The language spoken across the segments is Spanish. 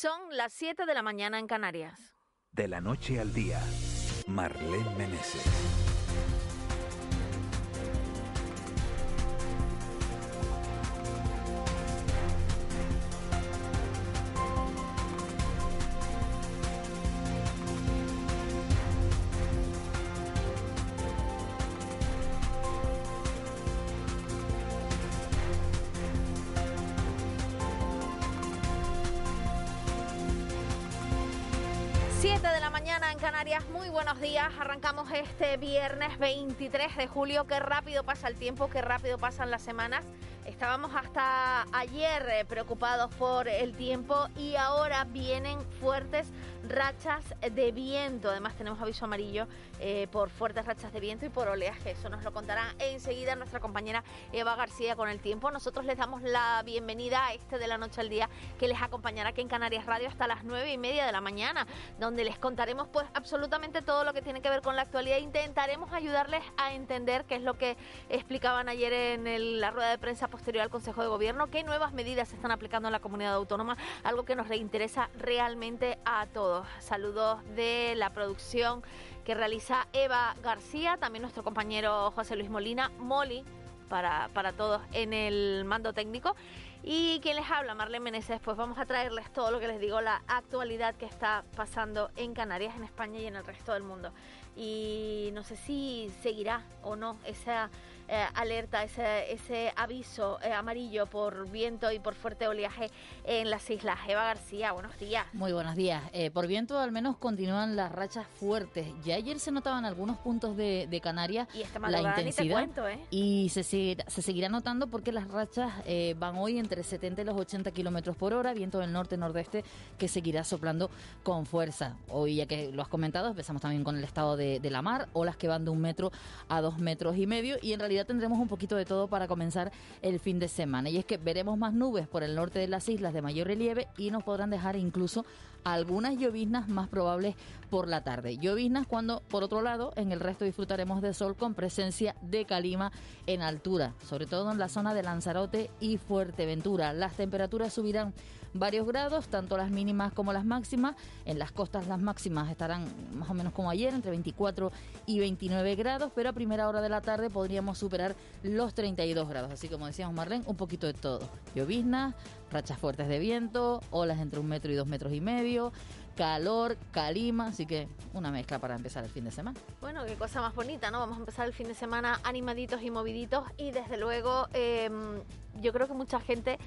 Son las 7 de la mañana en Canarias. De la noche al día, Marlene Meneses. Días. Arrancamos este viernes 23 de julio. Qué rápido pasa el tiempo, qué rápido pasan las semanas. Estábamos hasta ayer eh, preocupados por el tiempo y ahora vienen fuertes rachas de viento. Además tenemos aviso amarillo eh, por fuertes rachas de viento y por oleaje. Eso nos lo contará enseguida nuestra compañera Eva García con el tiempo. Nosotros les damos la bienvenida a este de la noche al día que les acompañará aquí en Canarias Radio hasta las nueve y media de la mañana, donde les contaremos pues absolutamente todo lo que tiene que ver con la actualidad. Intentaremos ayudarles a entender qué es lo que explicaban ayer en la rueda de prensa posterior al Consejo de Gobierno, qué nuevas medidas se están aplicando en la comunidad autónoma, algo que nos reinteresa realmente a todos. Saludos de la producción que realiza Eva García, también nuestro compañero José Luis Molina, Moli, para, para todos en el mando técnico. Y quien les habla, Marlene Meneses, pues vamos a traerles todo lo que les digo, la actualidad que está pasando en Canarias, en España y en el resto del mundo. Y no sé si seguirá o no esa eh, alerta, ese, ese aviso eh, amarillo por viento y por fuerte oleaje en las islas. Eva García, buenos días. Muy buenos días. Eh, por viento al menos continúan las rachas fuertes. Ya ayer se notaban algunos puntos de, Canarias y la intensidad y se, se seguirá notando porque las rachas van hoy entre 70 y los 80 kilómetros por hora, viento del norte-nordeste que seguirá soplando con fuerza. Hoy, ya que lo has comentado, empezamos también con el estado de, la mar, olas que van de un metro a dos metros y medio y en realidad tendremos un poquito de todo para comenzar el fin de semana. Y es que veremos más nubes por el norte de las islas de mayor relieve y nos podrán dejar incluso algunas lloviznas más probables por la tarde. Lloviznas cuando, por otro lado, en el resto disfrutaremos de sol con presencia de calima en altura, sobre todo en la zona de Lanzarote y Fuerteventura. Las temperaturas subirán varios grados, tanto las mínimas como las máximas. En las costas las máximas estarán más o menos como ayer, entre 24 y 29 grados, pero a primera hora de la tarde podríamos superar los 32 grados. Así como decíamos Marlene, un poquito de todo. Lloviznas, rachas fuertes de viento, olas entre un metro y dos metros y medio, calor, calima, así que una mezcla para empezar el fin de semana. Bueno, qué cosa más bonita, ¿no? Vamos a empezar el fin de semana animaditos y moviditos y desde luego em, yo creo que mucha gente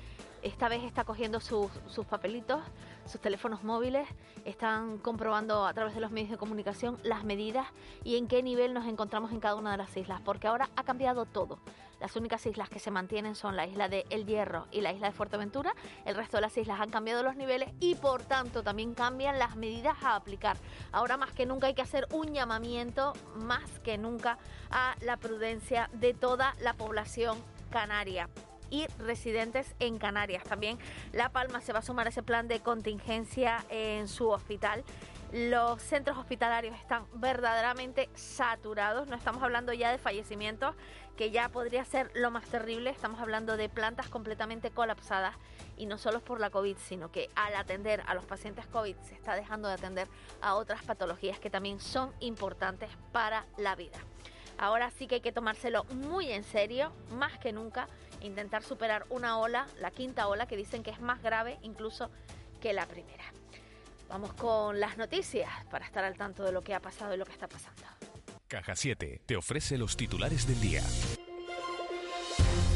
esta vez está cogiendo sus, papelitos, sus teléfonos móviles, están comprobando a través de los medios de comunicación las medidas y en qué nivel nos encontramos en cada una de las islas, porque ahora ha cambiado todo. Las únicas islas que se mantienen son la isla de El Hierro y la isla de Fuerteventura. El resto de las islas han cambiado los niveles y por tanto también cambian las medidas a aplicar. Ahora más que nunca hay que hacer un llamamiento, más que nunca, a la prudencia de toda la población canaria y residentes en Canarias. También La Palma se va a sumar a ese plan de contingencia en su hospital. Los centros hospitalarios están verdaderamente saturados. No estamos hablando ya de fallecimientos, que ya podría ser lo más terrible. Estamos hablando de plantas completamente colapsadas y no solo por la COVID, sino que al atender a los pacientes COVID se está dejando de atender a otras patologías que también son importantes para la vida. Ahora sí que hay que tomárselo muy en serio, más que nunca, intentar superar una ola, la quinta ola, que dicen que es más grave incluso que la primera. Vamos con las noticias para estar al tanto de lo que ha pasado y lo que está pasando. Caja 7 te ofrece los titulares del día.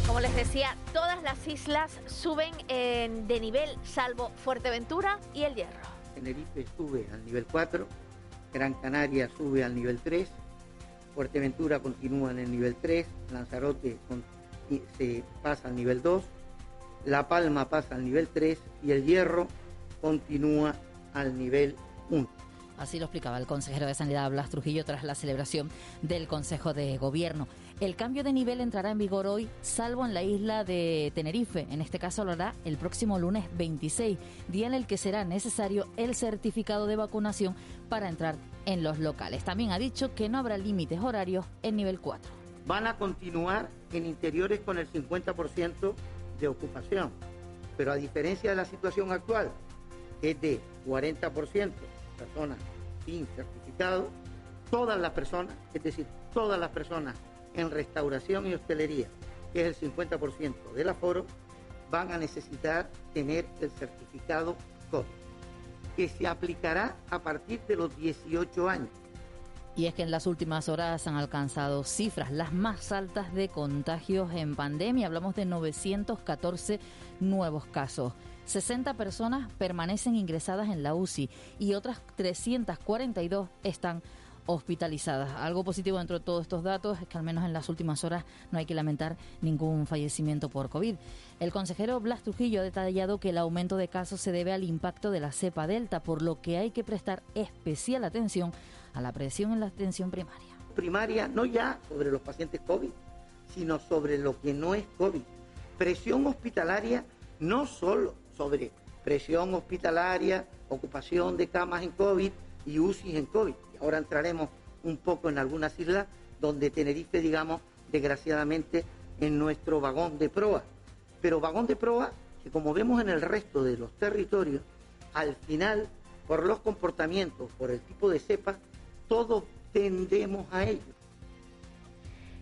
Como les decía, todas las islas suben de nivel, salvo Fuerteventura y El Hierro. Tenerife sube al nivel 4, Gran Canaria sube al nivel 3, Fuerteventura continúa en el nivel 3, Lanzarote se pasa al nivel 2, La Palma pasa al nivel 3 y el Hierro continúa al nivel 1. Así lo explicaba el consejero de Sanidad Blas Trujillo tras la celebración del Consejo de Gobierno. El cambio de nivel entrará en vigor hoy, salvo en la isla de Tenerife. En este caso lo hará el próximo lunes 26, día en el que será necesario el certificado de vacunación para entrar en los locales. También ha dicho que no habrá límites horarios en nivel 4. Van a continuar en interiores con el 50% de ocupación, pero a diferencia de la situación actual, es de 40%, personas sin certificado, todas las personas, es decir, todas las personas en restauración y hostelería, que es el 50% del aforo, van a necesitar tener el certificado COVID, que se aplicará a partir de los 18 años. Y es que en las últimas horas han alcanzado cifras las más altas de contagios en pandemia. Hablamos de 914 nuevos casos. 60 personas permanecen ingresadas en la UCI y otras 342 están hospitalizadas. Algo positivo dentro de todos estos datos es que al menos en las últimas horas no hay que lamentar ningún fallecimiento por COVID. El consejero Blas Trujillo ha detallado que el aumento de casos se debe al impacto de la cepa Delta, por lo que hay que prestar especial atención a la presión en la atención primaria. Primaria no ya sobre los pacientes COVID, sino sobre lo que no es COVID. Presión hospitalaria no solo sobre presión hospitalaria, ocupación de camas en COVID y UCI en COVID. Ahora entraremos un poco en algunas islas donde Tenerife, digamos, desgraciadamente, en nuestro vagón de proa. Pero vagón de proa que como vemos en el resto de los territorios, al final, por los comportamientos, por el tipo de cepa, todos tendemos a ello.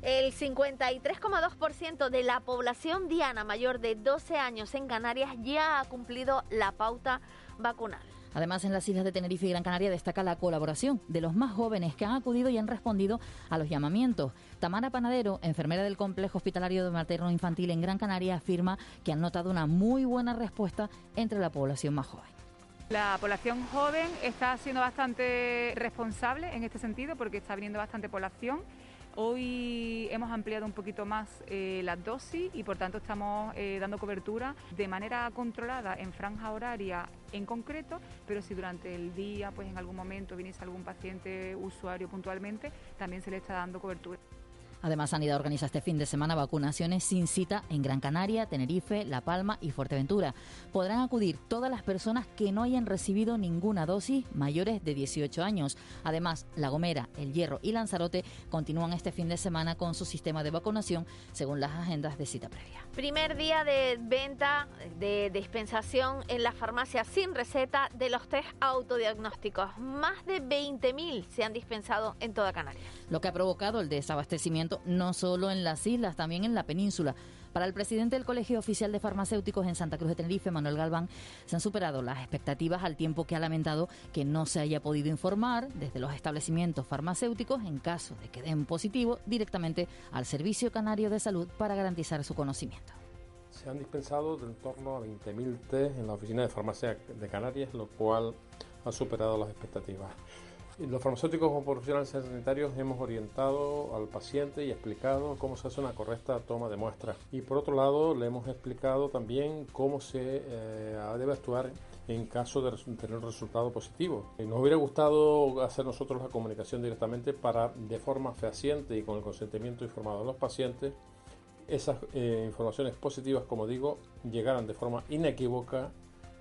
El 53,2% de la población diana mayor de 12 años en Canarias ya ha cumplido la pauta vacunal. Además, en las islas de Tenerife y Gran Canaria destaca la colaboración de los más jóvenes que han acudido y han respondido a los llamamientos. Tamara Panadero, enfermera del complejo hospitalario de materno infantil en Gran Canaria, afirma que han notado una muy buena respuesta entre la población más joven. La población joven está siendo bastante responsable en este sentido porque está viniendo bastante población Hoy hemos ampliado un poquito más eh, las dosis y por tanto estamos eh, dando cobertura de manera controlada en franja horaria en concreto, pero si durante el día, pues en algún momento viniese algún paciente usuario puntualmente, también se le está dando cobertura. Además, Sanidad organiza este fin de semana vacunaciones sin cita en Gran Canaria, Tenerife, La Palma y Fuerteventura. Podrán acudir todas las personas que no hayan recibido ninguna dosis mayores de 18 años. Además, La Gomera, El Hierro y Lanzarote continúan este fin de semana con su sistema de vacunación según las agendas de cita previa. Primer día de venta de dispensación en la farmacia sin receta de los test autodiagnósticos. Más de 20.000 se han dispensado en toda Canarias. Lo que ha provocado el desabastecimiento no solo en las islas, también en la península. Para el presidente del Colegio Oficial de Farmacéuticos en Santa Cruz de Tenerife, Manuel Galván, se han superado las expectativas al tiempo que ha lamentado que no se haya podido informar desde los establecimientos farmacéuticos en caso de que den positivo directamente al Servicio Canario de Salud para garantizar su conocimiento. Se han dispensado de en torno a 20.000 test en la oficina de farmacia de Canarias, lo cual ha superado las expectativas. Los farmacéuticos como profesionales sanitarios hemos orientado al paciente y explicado cómo se hace una correcta toma de muestras. Y por otro lado, le hemos explicado también cómo se eh, debe actuar en caso de tener un resultado positivo. Nos hubiera gustado hacer nosotros la comunicación directamente para, de forma fehaciente y con el consentimiento informado de los pacientes, esas eh, informaciones positivas, como digo, llegaran de forma inequívoca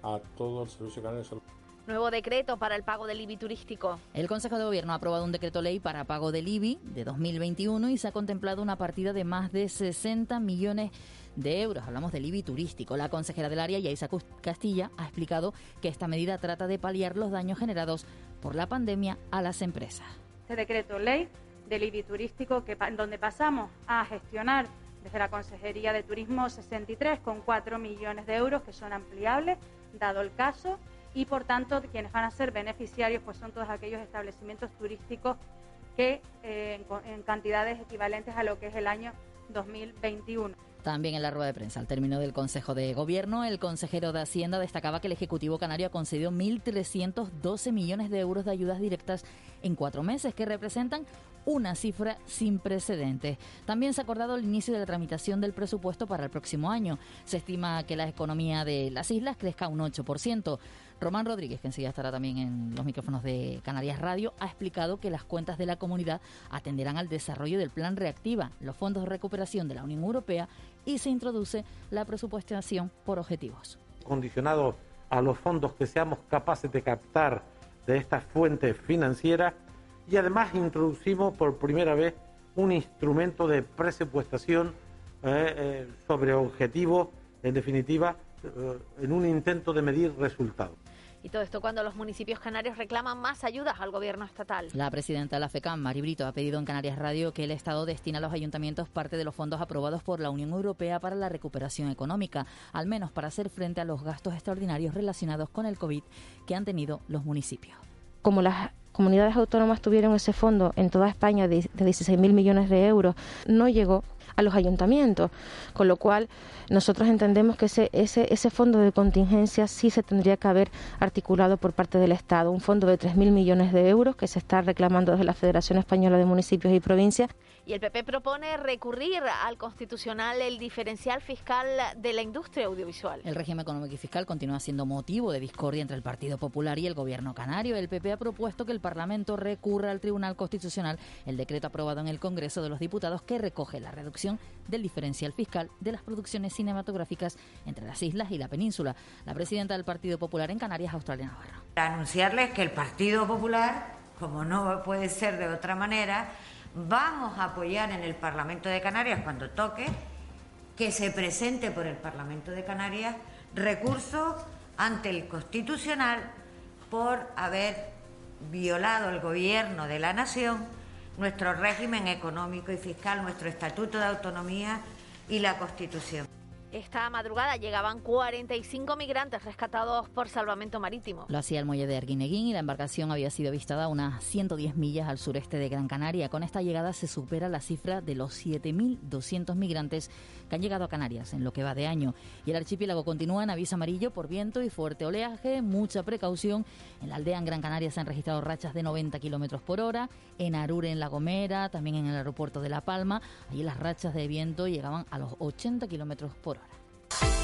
a todo el Servicio Canario de Salud. Nuevo decreto para el pago del IBI turístico. El Consejo de Gobierno ha aprobado un decreto ley para pago del IBI de 2021 y se ha contemplado una partida de más de 60 millones de euros. Hablamos del IBI turístico. La consejera del área, Yaisa Castilla, ha explicado que esta medida trata de paliar los daños generados por la pandemia a las empresas. Este decreto ley del IBI turístico, que, donde pasamos a gestionar desde la Consejería de Turismo 63,4 millones de euros que son ampliables, dado el caso y por tanto quienes van a ser beneficiarios pues son todos aquellos establecimientos turísticos que eh, en, cantidades equivalentes a lo que es el año 2021. También en la rueda de prensa, al término del Consejo de Gobierno, el consejero de Hacienda destacaba que el Ejecutivo Canario ha concedido 1.312 millones de euros de ayudas directas en cuatro meses, que representan una cifra sin precedentes. También se ha acordado el inicio de la tramitación del presupuesto para el próximo año. Se estima que la economía de las islas crezca un 8%. Román Rodríguez, que enseguida estará también en los micrófonos de Canarias Radio, ha explicado que las cuentas de la comunidad atenderán al desarrollo del plan Reactiva, los fondos de recuperación de la Unión Europea y se introduce la presupuestación por objetivos. Condicionado a los fondos que seamos capaces de captar de estas fuentes financieras y además introducimos por primera vez un instrumento de presupuestación eh, eh, sobre objetivos, en definitiva, eh, en un intento de medir resultados. Y todo esto cuando los municipios canarios reclaman más ayudas al gobierno estatal. La presidenta de la FECAM, Mari Brito, ha pedido en Canarias Radio que el Estado destine a los ayuntamientos parte de los fondos aprobados por la Unión Europea para la recuperación económica, al menos para hacer frente a los gastos extraordinarios relacionados con el COVID que han tenido los municipios. Como las comunidades autónomas tuvieron ese fondo en toda España de, de 16.000 millones de euros, no llegó a los ayuntamientos, con lo cual nosotros entendemos que ese, ese, ese fondo de contingencia sí se tendría que haber articulado por parte del Estado, un fondo de 3.000 millones de euros que se está reclamando desde la Federación Española de Municipios y Provincias. Y el PP propone recurrir al constitucional el diferencial fiscal de la industria audiovisual. El régimen económico y fiscal continúa siendo motivo de discordia entre el Partido Popular y el Gobierno canario. El PP ha propuesto que el Parlamento recurra al Tribunal Constitucional el decreto aprobado en el Congreso de los Diputados que recoge la reducción del diferencial fiscal de las producciones cinematográficas entre las islas y la península. La presidenta del Partido Popular en Canarias, Australia Navarro. Anunciarles que el Partido Popular, como no puede ser de otra manera, vamos a apoyar en el Parlamento de Canarias cuando toque que se presente por el Parlamento de Canarias recurso ante el Constitucional por haber violado el gobierno de la nación nuestro régimen económico y fiscal, nuestro Estatuto de Autonomía y la Constitución. Esta madrugada llegaban 45 migrantes rescatados por salvamento marítimo. Lo hacía el muelle de Arguineguín y la embarcación había sido avistada a unas 110 millas al sureste de Gran Canaria. Con esta llegada se supera la cifra de los 7.200 migrantes han llegado a Canarias en lo que va de año. Y el archipiélago continúa en aviso amarillo por viento y fuerte oleaje. Mucha precaución. En la aldea en Gran Canaria se han registrado rachas de 90 kilómetros por hora. En Arure, en La Gomera, también en el aeropuerto de La Palma. Allí las rachas de viento llegaban a los 80 kilómetros por hora.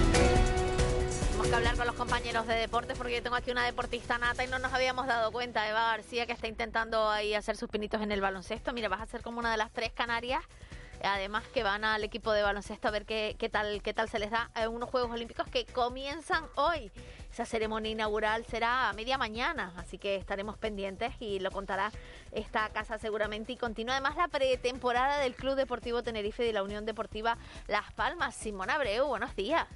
Tenemos que hablar con los compañeros de deportes porque yo tengo aquí una deportista nata y no nos habíamos dado cuenta. Eva García que está intentando ahí hacer sus pinitos en el baloncesto. Mira, vas a ser como una de las tres canarias. Además que van al equipo de baloncesto a ver qué, qué tal qué tal se les da en unos Juegos Olímpicos que comienzan hoy. Esa ceremonia inaugural será a media mañana, así que estaremos pendientes y lo contará esta casa seguramente. Y continúa además la pretemporada del Club Deportivo Tenerife y de la Unión Deportiva Las Palmas. Simona Abreu, buenos días.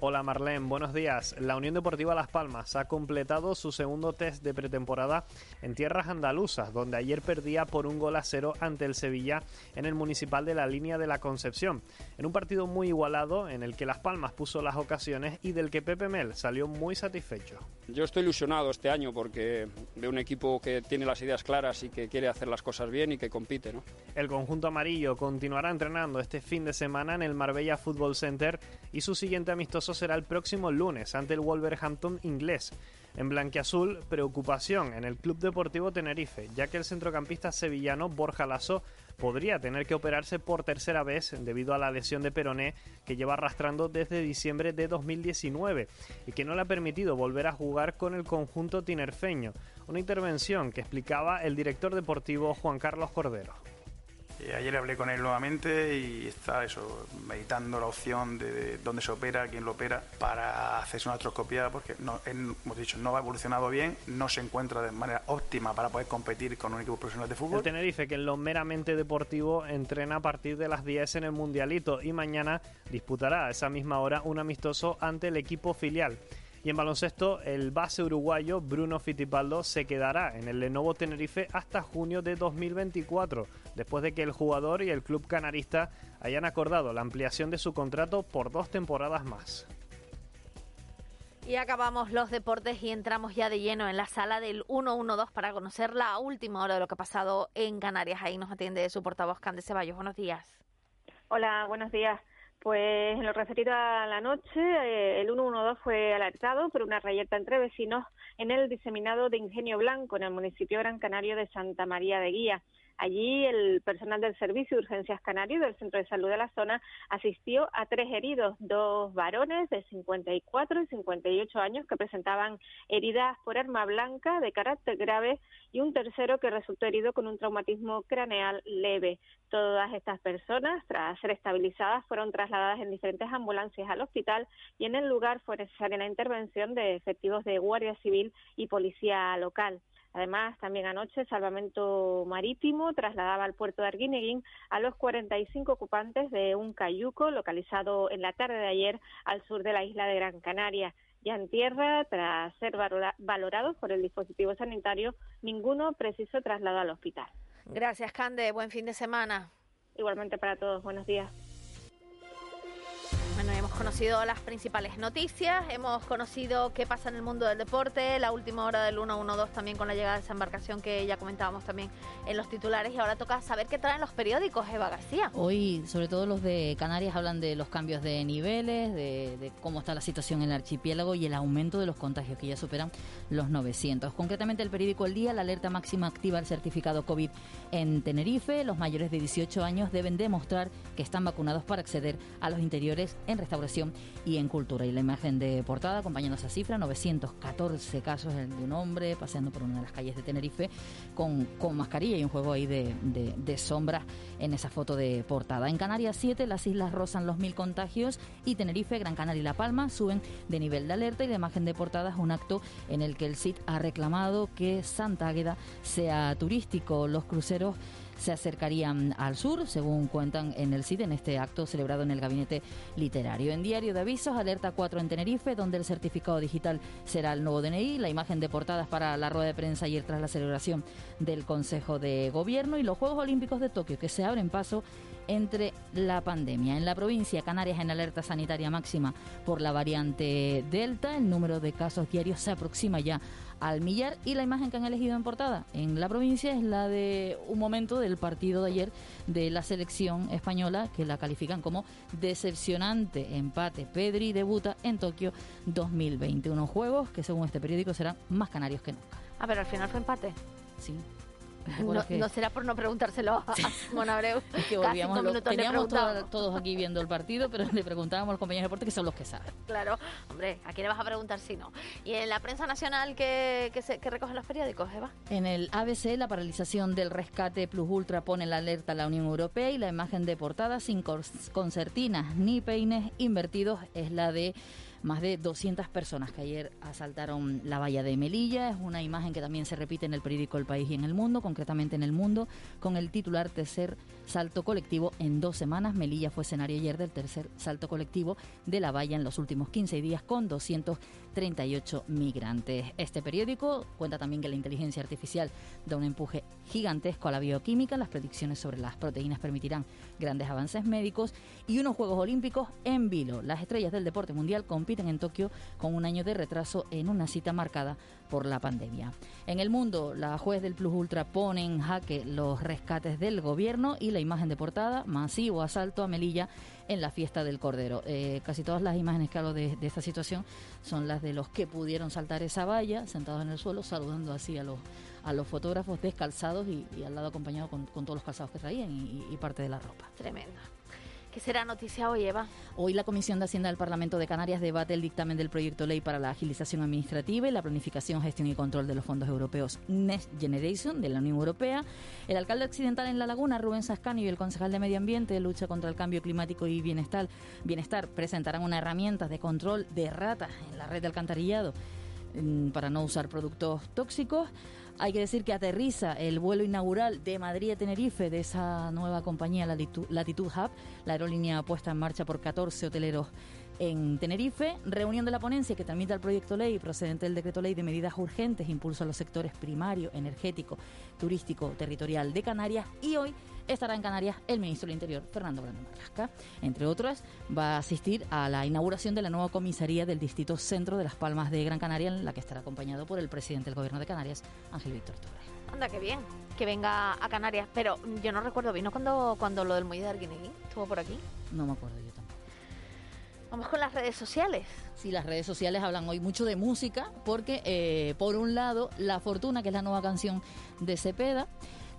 Hola Marlene, buenos días. La Unión Deportiva Las Palmas ha completado su segundo test de pretemporada en tierras andaluzas, donde ayer perdía por un gol a cero ante el Sevilla en el municipal de la línea de la Concepción. En un partido muy igualado en el que Las Palmas puso las ocasiones y del que Pepe Mel salió muy satisfecho. Yo estoy ilusionado este año porque veo un equipo que tiene las ideas claras y que quiere hacer las cosas bien y que compite. ¿no? El conjunto amarillo continuará entrenando este fin de semana en el Marbella Football Center y su siguiente amistoso será el próximo lunes ante el Wolverhampton inglés. En blanquiazul, preocupación en el Club Deportivo Tenerife, ya que el centrocampista sevillano Borja Lasso podría tener que operarse por tercera vez debido a la lesión de peroné que lleva arrastrando desde diciembre de 2019 y que no le ha permitido volver a jugar con el conjunto tinerfeño. Una intervención que explicaba el director deportivo Juan Carlos Cordero. Eh, ayer hablé con él nuevamente y está eso, meditando la opción de, de dónde se opera, quién lo opera, para hacerse una artroscopia, porque no, él, hemos dicho, no ha evolucionado bien, no se encuentra de manera óptima para poder competir con un equipo profesional de fútbol. El Tenerife, que en lo meramente deportivo entrena a partir de las 10 en el Mundialito y mañana disputará a esa misma hora un amistoso ante el equipo filial. Y en baloncesto, el base uruguayo Bruno Fittipaldo se quedará en el Lenovo Tenerife hasta junio de 2024, después de que el jugador y el club canarista hayan acordado la ampliación de su contrato por dos temporadas más. Y acabamos los deportes y entramos ya de lleno en la sala del 112 para conocer la última hora de lo que ha pasado en Canarias. Ahí nos atiende su portavoz Cande Ceballos. Buenos días. Hola, buenos días. Pues en lo referido a la noche, eh, el 112 fue alertado por una rayeta entre vecinos en el diseminado de Ingenio Blanco, en el municipio Gran Canario de Santa María de Guía. Allí el personal del Servicio de Urgencias Canario del Centro de Salud de la zona asistió a tres heridos, dos varones de 54 y 58 años que presentaban heridas por arma blanca de carácter grave y un tercero que resultó herido con un traumatismo craneal leve. Todas estas personas, tras ser estabilizadas, fueron trasladadas en diferentes ambulancias al hospital y en el lugar fue necesaria la intervención de efectivos de Guardia Civil y Policía local. Además, también anoche, Salvamento Marítimo trasladaba al puerto de Arguineguín a los 45 ocupantes de un cayuco localizado en la tarde de ayer al sur de la isla de Gran Canaria. Ya en tierra, tras ser valorados por el dispositivo sanitario, ninguno precisó traslado al hospital. Gracias, Cande. Buen fin de semana. Igualmente para todos. Buenos días. Conocido las principales noticias, hemos conocido qué pasa en el mundo del deporte, la última hora del 112 también con la llegada de esa embarcación que ya comentábamos también en los titulares y ahora toca saber qué traen los periódicos, Eva García. Hoy, sobre todo los de Canarias, hablan de los cambios de niveles, de, cómo está la situación en el archipiélago y el aumento de los contagios que ya superan los 900. Concretamente el periódico El Día, la alerta máxima activa el certificado COVID en Tenerife. Los mayores de 18 años deben demostrar que están vacunados para acceder a los interiores en y en cultura. Y la imagen de portada acompañando esa cifra, 914 casos de un hombre paseando por una de las calles de Tenerife con, con mascarilla y un juego ahí de, de, sombras en esa foto de portada. En Canarias 7 las islas rozan los mil contagios y Tenerife, Gran Canaria y La Palma suben de nivel de alerta y la imagen de portada es un acto en el que el CIT ha reclamado que Santa Águeda sea turístico. Los cruceros se acercarían al sur, según cuentan en el CID en este acto celebrado en el Gabinete Literario. En Diario de Avisos, alerta 4 en Tenerife, donde el certificado digital será el nuevo DNI, la imagen de portadas para la rueda de prensa ayer tras la celebración del Consejo de Gobierno y los Juegos Olímpicos de Tokio, que se abren paso entre la pandemia. En la provincia, Canarias en alerta sanitaria máxima por la variante Delta. El número de casos diarios se aproxima ya al millar y la imagen que han elegido en portada en la provincia es la de un momento del partido de ayer de la selección española que la califican como decepcionante empate. Pedri debuta en Tokio 2020. Unos juegos que según este periódico serán más canarios que nunca. A ver, al final fue empate. Sí. No, será por no preguntárselo a Simón Abreu. Es que volvíamos, teníamos todos, aquí viendo el partido, pero le preguntábamos a los compañeros de deporte que son los que saben. Claro, hombre, ¿a quién le vas a preguntar si no? ¿Y en la prensa nacional qué, que recogen los periódicos, Eva? En el ABC, la paralización del rescate Plus Ultra pone la alerta a la Unión Europea y la imagen de portada sin concertinas ni peines invertidos es la de más de 200 personas que ayer asaltaron la valla de Melilla. Es una imagen que también se repite en el periódico El País y en El Mundo, concretamente en El Mundo, con el titular Tercer Salto Colectivo en dos semanas. Melilla fue escenario ayer del tercer salto colectivo de la valla en los últimos 15 días con 238 migrantes. Este periódico cuenta también que la inteligencia artificial da un empuje gigantesco a la bioquímica. Las predicciones sobre las proteínas permitirán grandes avances médicos y unos Juegos Olímpicos en vilo. Las estrellas del deporte mundial compiten en Tokio con un año de retraso en una cita marcada por la pandemia. En el mundo, la juez del Plus Ultra pone en jaque los rescates del gobierno y la imagen de portada, masivo asalto a Melilla en la fiesta del Cordero. Eh, casi todas las imágenes que hablo de, esta situación son las de los que pudieron saltar esa valla, sentados en el suelo, saludando así a los, a los fotógrafos descalzados y, al lado acompañado con, todos los calzados que traían y, y parte de la ropa. Tremendo. ¿Qué será noticia hoy, Eva? Hoy la Comisión de Hacienda del Parlamento de Canarias debate el dictamen del proyecto ley para la agilización administrativa y la planificación, gestión y control de los fondos europeos Next Generation de la Unión Europea. El alcalde accidental en La Laguna, Rubén Sascani, y el concejal de Medio Ambiente, Lucha contra el Cambio Climático y Bienestar, bienestar presentarán una herramienta de control de ratas en la red de alcantarillado mm, para no usar productos tóxicos. Hay que decir que aterriza el vuelo inaugural de Madrid a Tenerife de esa nueva compañía Latitud Hub, la aerolínea puesta en marcha por 14 hoteleros en Tenerife, reunión de la ponencia que tramita el proyecto ley procedente del decreto ley de medidas urgentes, impulso a los sectores primario, energético, turístico, territorial de Canarias y hoy estará en Canarias el ministro del Interior, Fernando Grande Marlasca. Entre otros, va a asistir a la inauguración de la nueva comisaría del Distrito Centro de Las Palmas de Gran Canaria, en la que estará acompañado por el presidente del Gobierno de Canarias, Ángel Víctor Torres. Anda, qué bien que venga a Canarias. Pero yo no recuerdo, ¿vino cuando, cuando lo del muelle de Arguineguín? ¿Estuvo por aquí? No me acuerdo yo tampoco. Vamos con las redes sociales. Sí, las redes sociales hablan hoy mucho de música porque, eh, por un lado, La Fortuna, que es la nueva canción de Cepeda.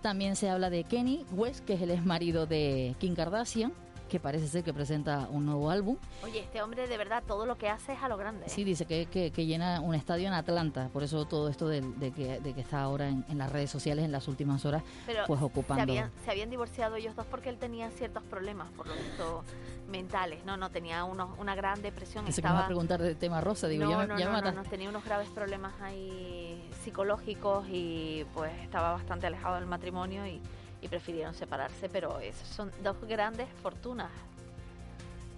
También se habla de Kenny West, que es el ex marido de Kim Kardashian que parece ser que presenta un nuevo álbum. Oye, este hombre de verdad todo lo que hace es a lo grande. ¿eh? Sí, dice que, que, llena un estadio en Atlanta, por eso todo esto de, que, de que, está ahora en, las redes sociales en las últimas horas, pues ocupando. Se habían, se habían divorciado ellos dos porque él tenía ciertos problemas, por lo visto mentales, no, no tenía unos, una gran depresión. Se estaba... a preguntar del tema rosa, digo, no, ya, no, ya no, no, tenía unos graves problemas ahí psicológicos y pues estaba bastante alejado del matrimonio y, y prefirieron separarse, pero son dos grandes fortunas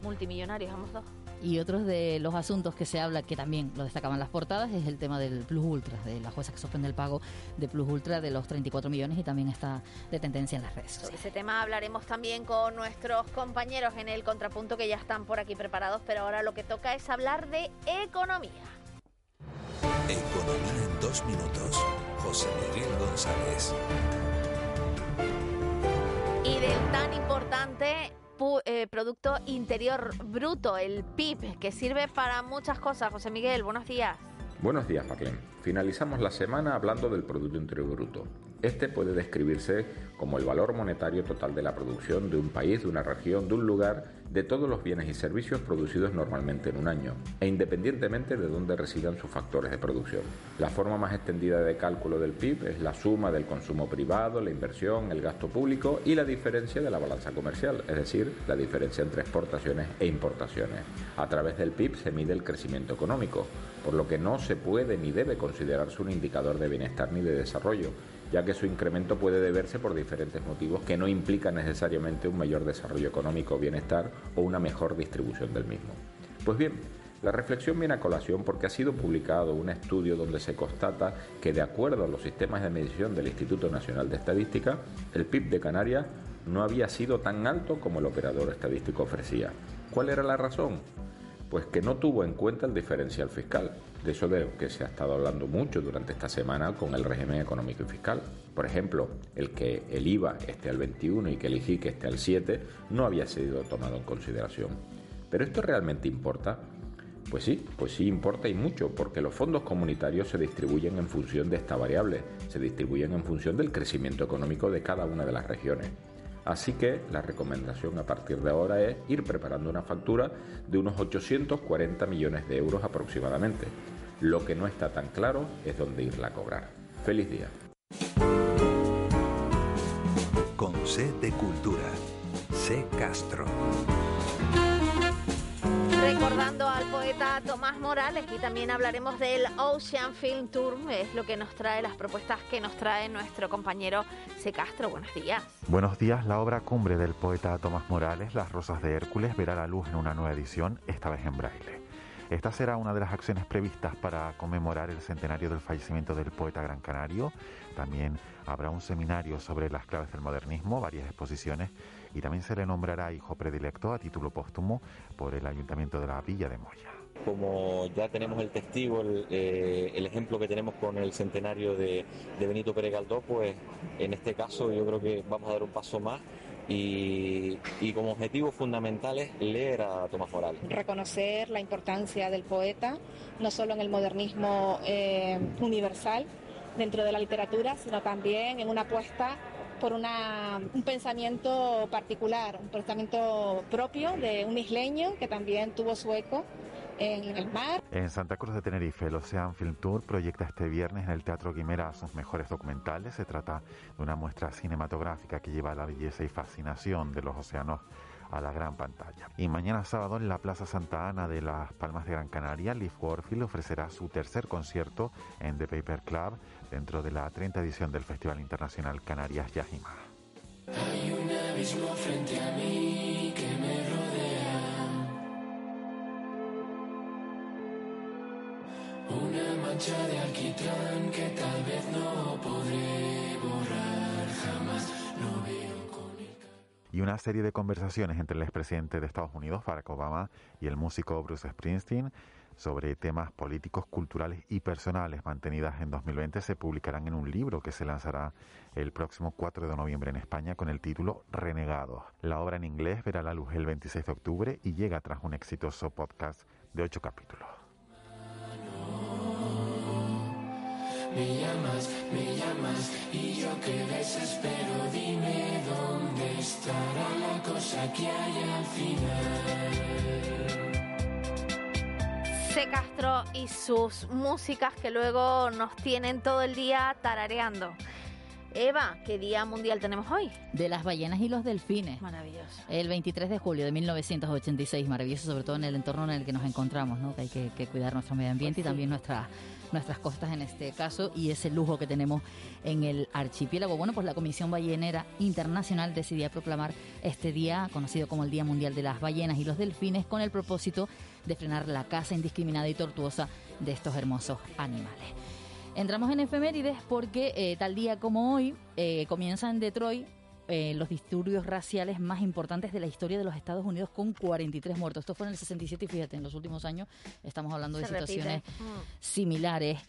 multimillonarios ambos dos. Y otros de los asuntos que se habla, que también lo destacaban las portadas, es el tema del Plus Ultra, de la jueza que suspende el pago de Plus Ultra de los 34 millones y también está de tendencia en las redes Sobre ese tema hablaremos también con nuestros compañeros en el contrapunto que ya están por aquí preparados, pero ahora lo que toca es hablar de economía. Economía en dos minutos. José Miguel González. Del tan importante eh, Producto Interior Bruto, el PIB, que sirve para muchas cosas. José Miguel, buenos días. Buenos días, Marlene. Finalizamos la semana hablando del Producto Interior Bruto. Este puede describirse como el valor monetario total de la producción de un país, de una región, de un lugar, de todos los bienes y servicios producidos normalmente en un año, e independientemente de dónde residan sus factores de producción. La forma más extendida de cálculo del PIB es la suma del consumo privado, la inversión, el gasto público y la diferencia de la balanza comercial, es decir, la diferencia entre exportaciones e importaciones. A través del PIB se mide el crecimiento económico, por lo que no se puede ni debe considerarse un indicador de bienestar ni de desarrollo, ya que su incremento puede deberse por diferentes motivos que no implican necesariamente un mayor desarrollo económico bienestar o una mejor distribución del mismo. Pues bien, la reflexión viene a colación porque ha sido publicado un estudio donde se constata que de acuerdo a los sistemas de medición del Instituto Nacional de Estadística, el PIB de Canarias no había sido tan alto como el operador estadístico ofrecía. ¿Cuál era la razón? Pues que no tuvo en cuenta el diferencial fiscal, de eso de que se ha estado hablando mucho durante esta semana con el régimen económico y fiscal. Por ejemplo, el que el IVA esté al 21 y que el IGIC esté al 7 no había sido tomado en consideración. ¿Pero esto realmente importa? Pues sí, pues sí importa y mucho, porque los fondos comunitarios se distribuyen en función de esta variable, se distribuyen en función del crecimiento económico de cada una de las regiones. Así que la recomendación a partir de ahora es ir preparando una factura de unos 840 millones de euros aproximadamente. Lo que no está tan claro es dónde irla a cobrar. Feliz día. Con C de Cultura. C Castro. Recordando al poeta Tomás Morales y también hablaremos del Ocean Film Tour, es lo que nos trae, las propuestas que nos trae nuestro compañero C. Castro. Buenos días. Buenos días, la obra cumbre del poeta Tomás Morales, Las Rosas de Hércules, verá la luz en una nueva edición, esta vez en braille. Esta será una de las acciones previstas para conmemorar el centenario del fallecimiento del poeta gran canario. También habrá un seminario sobre las claves del modernismo, varias exposiciones y también se le nombrará hijo predilecto a título póstumo por el Ayuntamiento de la Villa de Moya. Como ya tenemos el testigo, el, eh, ejemplo que tenemos con el centenario de, Benito Pérez Galdós, pues en este caso yo creo que vamos a dar un paso más y, como objetivo fundamental es leer a Tomás Morales. Reconocer la importancia del poeta, no solo en el modernismo eh, universal dentro de la literatura, sino también en una apuesta por un pensamiento particular, un pensamiento propio de un isleño que también tuvo su eco en el mar. En Santa Cruz de Tenerife, el Ocean Film Tour proyecta este viernes en el Teatro Quimera sus mejores documentales. Se trata de una muestra cinematográfica que lleva la belleza y fascinación de los océanos a la gran pantalla. Y mañana sábado en la Plaza Santa Ana de las Palmas de Gran Canaria, Leaf Warfield ofrecerá su tercer concierto en The Paper Club dentro de la 30 edición del Festival Internacional Canarias Yajima. Hay un abismo frente a mí Una mancha de alquitrán que tal vez no podré borrar jamás. Lo veo con el y una serie de conversaciones entre el expresidente de Estados Unidos, Barack Obama, y el músico Bruce Springsteen sobre temas políticos, culturales y personales mantenidas en 2020 se publicarán en un libro que se lanzará el próximo 4 de noviembre en España con el título Renegados. La obra en inglés verá la luz el 26 de octubre y llega tras un exitoso podcast de ocho capítulos. Me llamas, me llamas y yo que desespero, dime dónde estará la cosa que hay al final. C. Castro y sus músicas que luego nos tienen todo el día tarareando. Eva, ¿qué día mundial tenemos hoy? De las ballenas y los delfines. Maravilloso. El 23 de julio de 1986, maravilloso sobre todo en el entorno en el que nos encontramos, ¿no? que hay que, que cuidar nuestro medio ambiente y también nuestra, nuestras costas en este caso y ese lujo que tenemos en el archipiélago. Bueno, pues la Comisión Ballenera Internacional decidía proclamar este día, conocido como el Día Mundial de las Ballenas y los Delfines, con el propósito de frenar la caza indiscriminada y tortuosa de estos hermosos animales. Entramos en efemérides porque eh, tal día como hoy eh, comienza en Detroit eh, los disturbios raciales más importantes de la historia de los Estados Unidos con 43 muertos. Esto fue en el 67 y fíjate, en los últimos años estamos hablando de Se situaciones Mm. similares.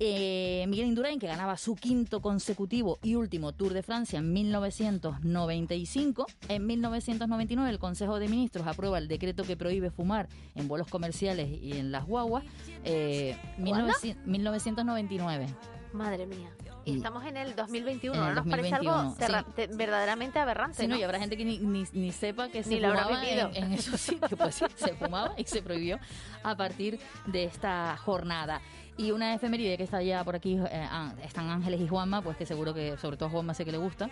Eh, Miguel Indurain, que ganaba su quinto consecutivo y último Tour de Francia en 1995. En 1999 el Consejo de Ministros aprueba el decreto que prohíbe fumar en vuelos comerciales y en las guaguas. Eh, ¿Cuándo? 1900 1999. Madre mía. Y Y- estamos en el 2021. En el ¿No nos parece algo 2021, terra- sí. te- verdaderamente aberrante? Sí, no, ¿no? y habrá gente que ni, ni, ni sepa que se Ni fumaba en, en esos sitios. Pues sí, se fumaba y se prohibió a partir de esta jornada. Y una efeméride que está ya por aquí, eh, ah, están Ángeles y Juanma, pues que seguro que sobre todo a Juanma sé que le gusta,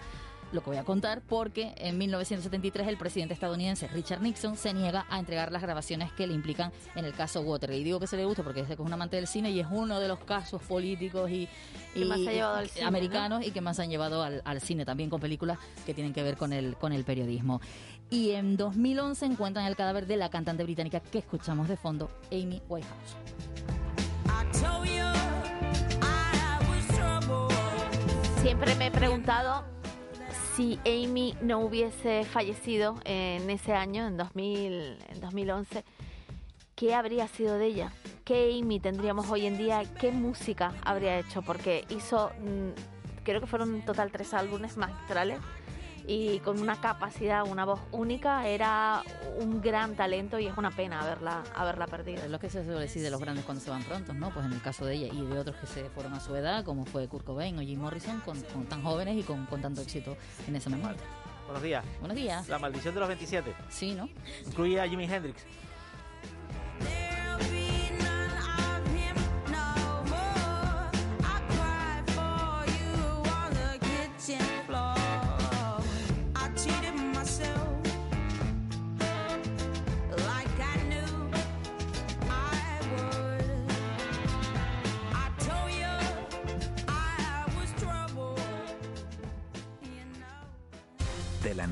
lo que voy a contar, porque en 1973 el presidente estadounidense Richard Nixon se niega a entregar las grabaciones que le implican en el caso Watergate. Y digo que se le gusta porque es un amante del cine y es uno de los casos políticos y, Que más y- ha cine, ¿no? americanos y que más han llevado al, al cine también con películas que tienen que ver con el, con el periodismo. Y en 2011 encuentran el cadáver de la cantante británica que escuchamos de fondo, Amy Whitehouse. Siempre me he preguntado si Amy no hubiese fallecido en ese año, en, 2000, en 2011, ¿qué habría sido de ella? ¿Qué Amy tendríamos hoy en día? ¿Qué música habría hecho? Porque hizo, mm, creo que fueron en total tres álbumes magistrales y con una capacidad, una voz única, era un gran talento y es una pena haberla, haberla perdido. Es lo que se suele decir de los grandes cuando se van prontos, ¿no? Pues en el caso de ella y de otros que se fueron a su edad, como fue Kurt Cobain o Jim Morrison, con, con tan jóvenes y con, con tanto éxito en ese momento. Buenos días. Buenos días. La maldición de los 27. Sí, ¿no? Incluye a Jimi Hendrix.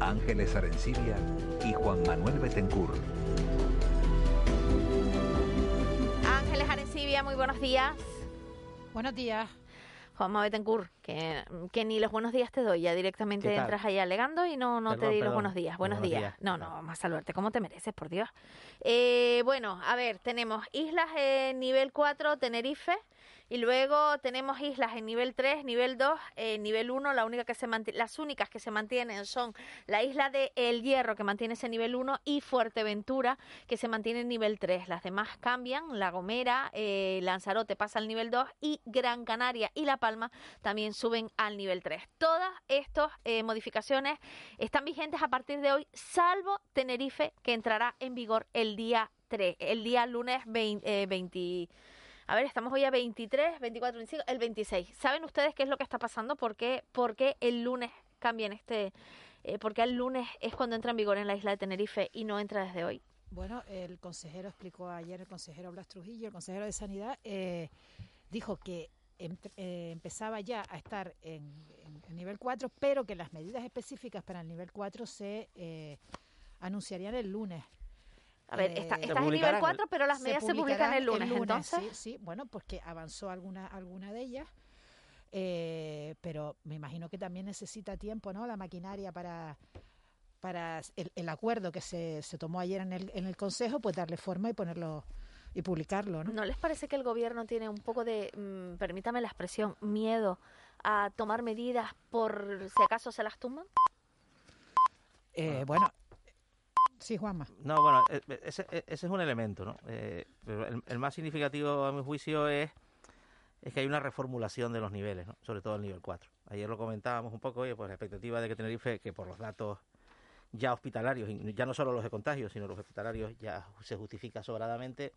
Ángeles Arencibia y Juan Manuel Betencur. Ángeles Arencibia, muy buenos días. Buenos días. Juanma Betancourt, que, que ni los buenos días te doy, ya directamente entras ahí alegando y no, no te di los buenos días. Buenos, Buenos días. días. No, no, vamos a saludarte como te mereces, por Dios. Eh, bueno, a ver, tenemos islas en nivel 4, Tenerife, y luego tenemos islas en nivel 3, nivel 2, eh, nivel 1, la única que se las únicas que se mantienen son la isla de El Hierro, que mantiene ese nivel 1, y Fuerteventura, que se mantiene en nivel 3. Las demás cambian, La Gomera, eh, Lanzarote pasa al nivel 2 y Gran Canaria y La Palma también suben al nivel 3. Todas estas eh, modificaciones están vigentes a partir de hoy, salvo Tenerife, que entrará en vigor el día 3, el día lunes 20... eh, 20 a ver, estamos hoy a 23, 24, 25, el 26. ¿Saben ustedes qué es lo que está pasando? ¿Por qué, por qué el lunes cambian este... Eh, porque el lunes es cuando entra en vigor en la isla de Tenerife y no entra desde hoy? Bueno, el consejero explicó ayer, el consejero Blas Trujillo, el consejero de Sanidad, eh, dijo que eh, empezaba ya a estar en, en- en nivel 4, pero que las medidas específicas para el nivel 4 se eh, anunciarían el lunes. A ver, está- Eh, estás en nivel 4, pero las medidas se publican el lunes, entonces. Sí, sí, bueno, pues que avanzó alguna, alguna de ellas, eh, pero me imagino que también necesita tiempo, ¿no? La maquinaria para para el, el acuerdo que se, se tomó ayer en el, en el Consejo, pues darle forma y ponerlo y publicarlo, ¿no? ¿No les parece que el gobierno tiene un poco de, mm, permítame la expresión, miedo a tomar medidas por si acaso se las tumban? Eh, bueno, sí, Juanma. No, bueno, e- e- ese, e- ese es un elemento, ¿no? Eh, pero el, más significativo, a mi juicio, es, es que hay una reformulación de los niveles, ¿no? Sobre todo el nivel 4. Ayer lo comentábamos un poco, oye, pues la expectativa de que Tenerife, que por los datos ya hospitalarios, ya no solo los de contagios, sino los hospitalarios ya se justifica sobradamente,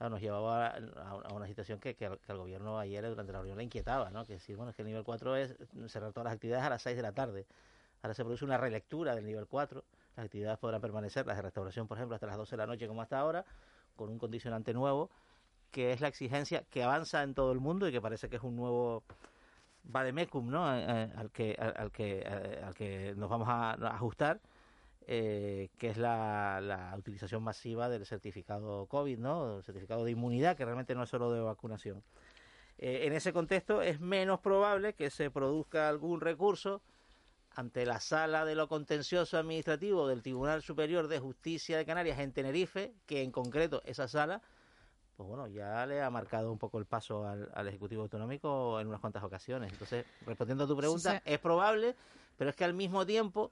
nos llevaba a una situación que, que, al, que al gobierno ayer durante la reunión le inquietaba, ¿no? Que decir, bueno, es que el nivel 4 es cerrar todas las actividades a las 6 de la tarde. Ahora se produce una relectura del nivel 4. Las actividades podrán permanecer, las de restauración, por ejemplo, hasta las 12 de la noche como hasta ahora, con un condicionante nuevo, que es la exigencia que avanza en todo el mundo y que parece que es un nuevo vademecum, ¿no? Eh, eh, al que al, que eh, al que nos vamos a ajustar, que es la, la utilización masiva del certificado COVID, ¿no? El certificado de inmunidad, que realmente no es solo de vacunación. En ese contexto es menos probable que se produzca algún recurso ante la sala de lo contencioso administrativo del Tribunal Superior de Justicia de Canarias en Tenerife, que en concreto esa sala, pues bueno, ya le ha marcado un poco el paso al, al Ejecutivo Autonómico en unas cuantas ocasiones. Entonces, respondiendo a tu pregunta, Sí, sí. es probable, pero es que al mismo tiempo,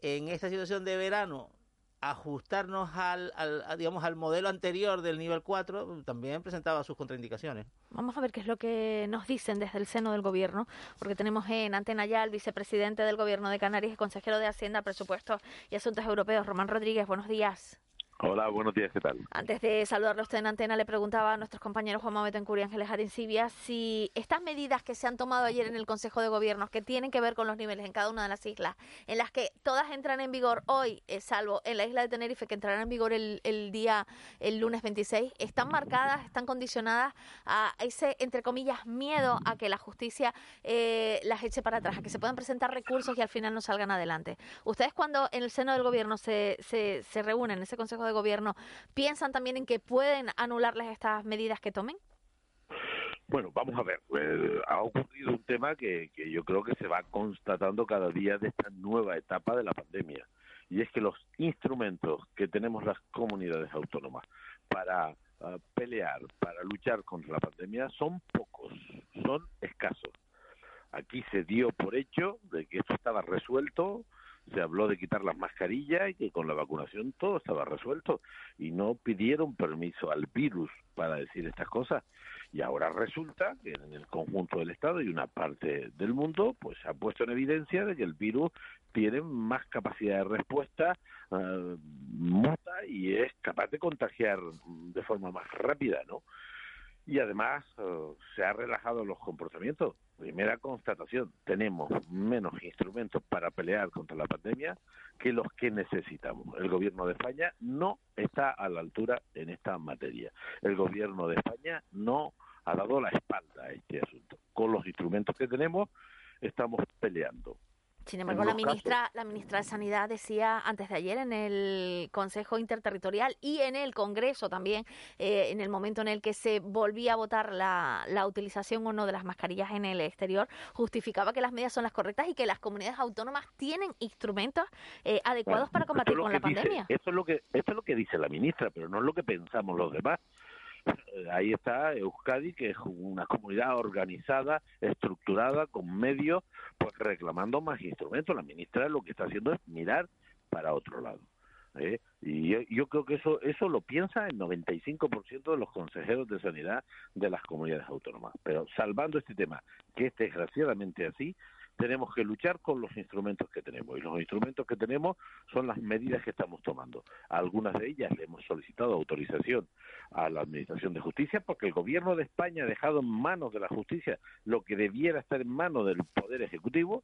en esta situación de verano, ajustarnos al, al- digamos, al modelo anterior del nivel 4 también presentaba sus contraindicaciones. Vamos a ver qué es lo que nos dicen desde el seno del gobierno, porque tenemos en antena ya al vicepresidente del gobierno de Canarias consejero de Hacienda, Presupuestos y Asuntos Europeos, Román Rodríguez. Buenos días. Hola, buenos días, ¿qué tal? Antes de saludarlo usted en antena, le preguntaba a nuestros compañeros Juan Betancourt y Ángeles Arencibia si estas medidas que se han tomado ayer en el Consejo de Gobierno, que tienen que ver con los niveles en cada una de las islas, en las que todas entran en vigor hoy, eh, salvo en la isla de Tenerife, que entrarán en vigor el, el día, el lunes 26, están marcadas, están condicionadas a ese, entre comillas, miedo a que la justicia eh, las eche para atrás, a que se puedan presentar recursos y al final no salgan adelante. Ustedes cuando en el seno del gobierno se, se, se reúnen, en ese Consejo de Gobierno, ¿piensan también en que pueden anularles estas medidas que tomen? Bueno, vamos a ver, eh, ha ocurrido un tema que, que yo creo que se va constatando cada día de esta nueva etapa de la pandemia, y es que los instrumentos que tenemos las comunidades autónomas para ah, pelear, para luchar contra la pandemia, son pocos, son escasos. Aquí se dio por hecho de que esto estaba resuelto, se habló de quitar las mascarillas y que con la vacunación todo estaba resuelto y no pidieron permiso al virus para decir estas cosas y ahora resulta que en el conjunto del Estado y una parte del mundo pues se ha puesto en evidencia de que el virus tiene más capacidad de respuesta, eh, muta y es capaz de contagiar de forma más rápida, ¿no? Y además eh, se ha relajado los comportamientos. Primera constatación, tenemos menos instrumentos para pelear contra la pandemia que los que necesitamos. El gobierno de España no está a la altura en esta materia. El gobierno de España no ha dado la espalda a este asunto. Con los instrumentos que tenemos estamos peleando. Sin embargo, la casos- ministra, la ministra de Sanidad decía antes de ayer en el Consejo Interterritorial y en el Congreso también, eh, en el momento en el que se volvía a votar la, la utilización o no de las mascarillas en el exterior, justificaba que las medidas son las correctas y que las comunidades autónomas tienen instrumentos eh, adecuados para es combatir con la dice- pandemia. esto es lo que esto es lo que dice la ministra, pero no es lo que pensamos los demás. Eh, Ahí está Euskadi, que es una comunidad organizada, estructurada, con medios, pues reclamando más instrumentos. La ministra lo que está haciendo es mirar para otro lado. ¿eh? Y yo, creo que eso eso lo piensa el 95% de los consejeros de sanidad de las comunidades autónomas. Pero salvando este tema, que es desgraciadamente así, tenemos que luchar con los instrumentos que tenemos. Y los instrumentos que tenemos son las medidas que estamos tomando. Algunas de ellas le hemos solicitado autorización a la Administración de Justicia porque el Gobierno de España ha dejado en manos de la justicia lo que debiera estar en manos del Poder Ejecutivo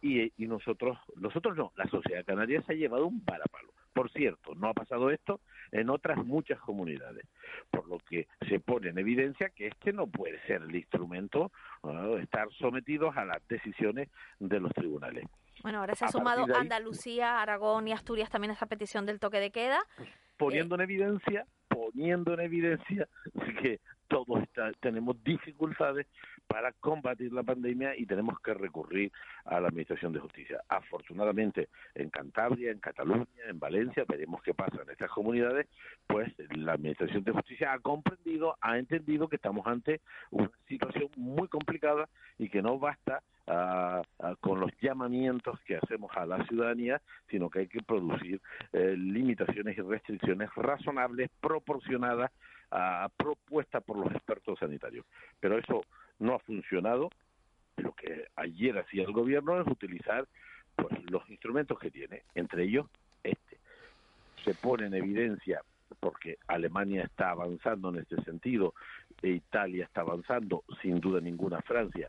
y, y nosotros, nosotros no, la sociedad canaria se ha llevado un parapalo. Por cierto, no ha pasado esto en otras muchas comunidades, por lo que se pone en evidencia que este no puede ser el instrumento ¿no? estar sometidos a las decisiones de los tribunales. Bueno, ahora se ha A sumado ahí- Andalucía, Aragón y Asturias también a esta petición del toque de queda. poniendo en evidencia, poniendo en evidencia que todos está- tenemos dificultades para combatir la pandemia y tenemos que recurrir a la Administración de Justicia. Afortunadamente, en Cantabria, en Cataluña, en Valencia, veremos qué pasa en estas comunidades, pues la Administración de Justicia ha comprendido, ha entendido que estamos ante una situación muy complicada y que no basta ah, ah, con los llamamientos que hacemos a la ciudadanía, sino que hay que producir eh, limitaciones y restricciones razonables, proporcionadas, ah, propuestas por los expertos sanitarios. Pero eso no ha funcionado. Lo que ayer hacía el gobierno es utilizar pues los instrumentos que tiene, entre ellos este. Se pone en evidencia porque Alemania está avanzando en este sentido, e Italia está avanzando, sin duda ninguna Francia,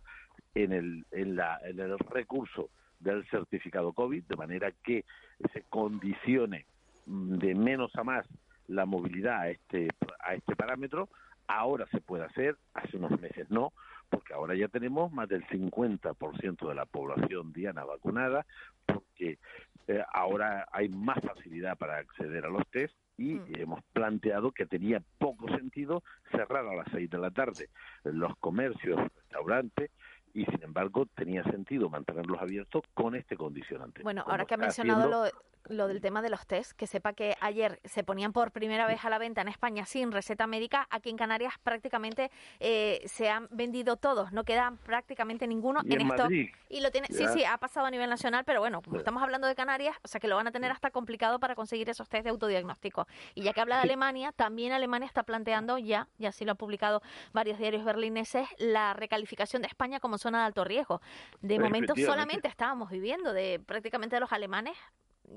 en el, en la, en el recurso del certificado COVID, de manera que se condicione mm, de menos a más la movilidad a este, a este parámetro. Ahora se puede hacer, hace unos meses no, porque ahora ya tenemos más del 50% de la población diana vacunada, porque eh, ahora hay más facilidad para acceder a los test y hemos planteado que tenía poco sentido cerrar a las seis de la tarde los comercios, restaurantes, y sin embargo tenía sentido mantenerlos abiertos con este condicionante. Bueno, ahora que ha mencionado lo, lo del tema de los test, que sepa que ayer se ponían por primera vez a la venta en España sin receta médica. Aquí en Canarias prácticamente eh, se han vendido todos, no quedan prácticamente ninguno Y en, en. Madrid, Y lo tiene, sí, ya. sí, ha pasado a nivel nacional, pero bueno, como estamos hablando de Canarias, o sea que lo van a tener hasta complicado para conseguir esos test de autodiagnóstico. Y ya que habla de. Alemania, también Alemania está planteando ya, y así lo han publicado varios diarios berlineses, la recalificación de España como zona de alto riesgo. De momento solamente estábamos viviendo de prácticamente de los alemanes.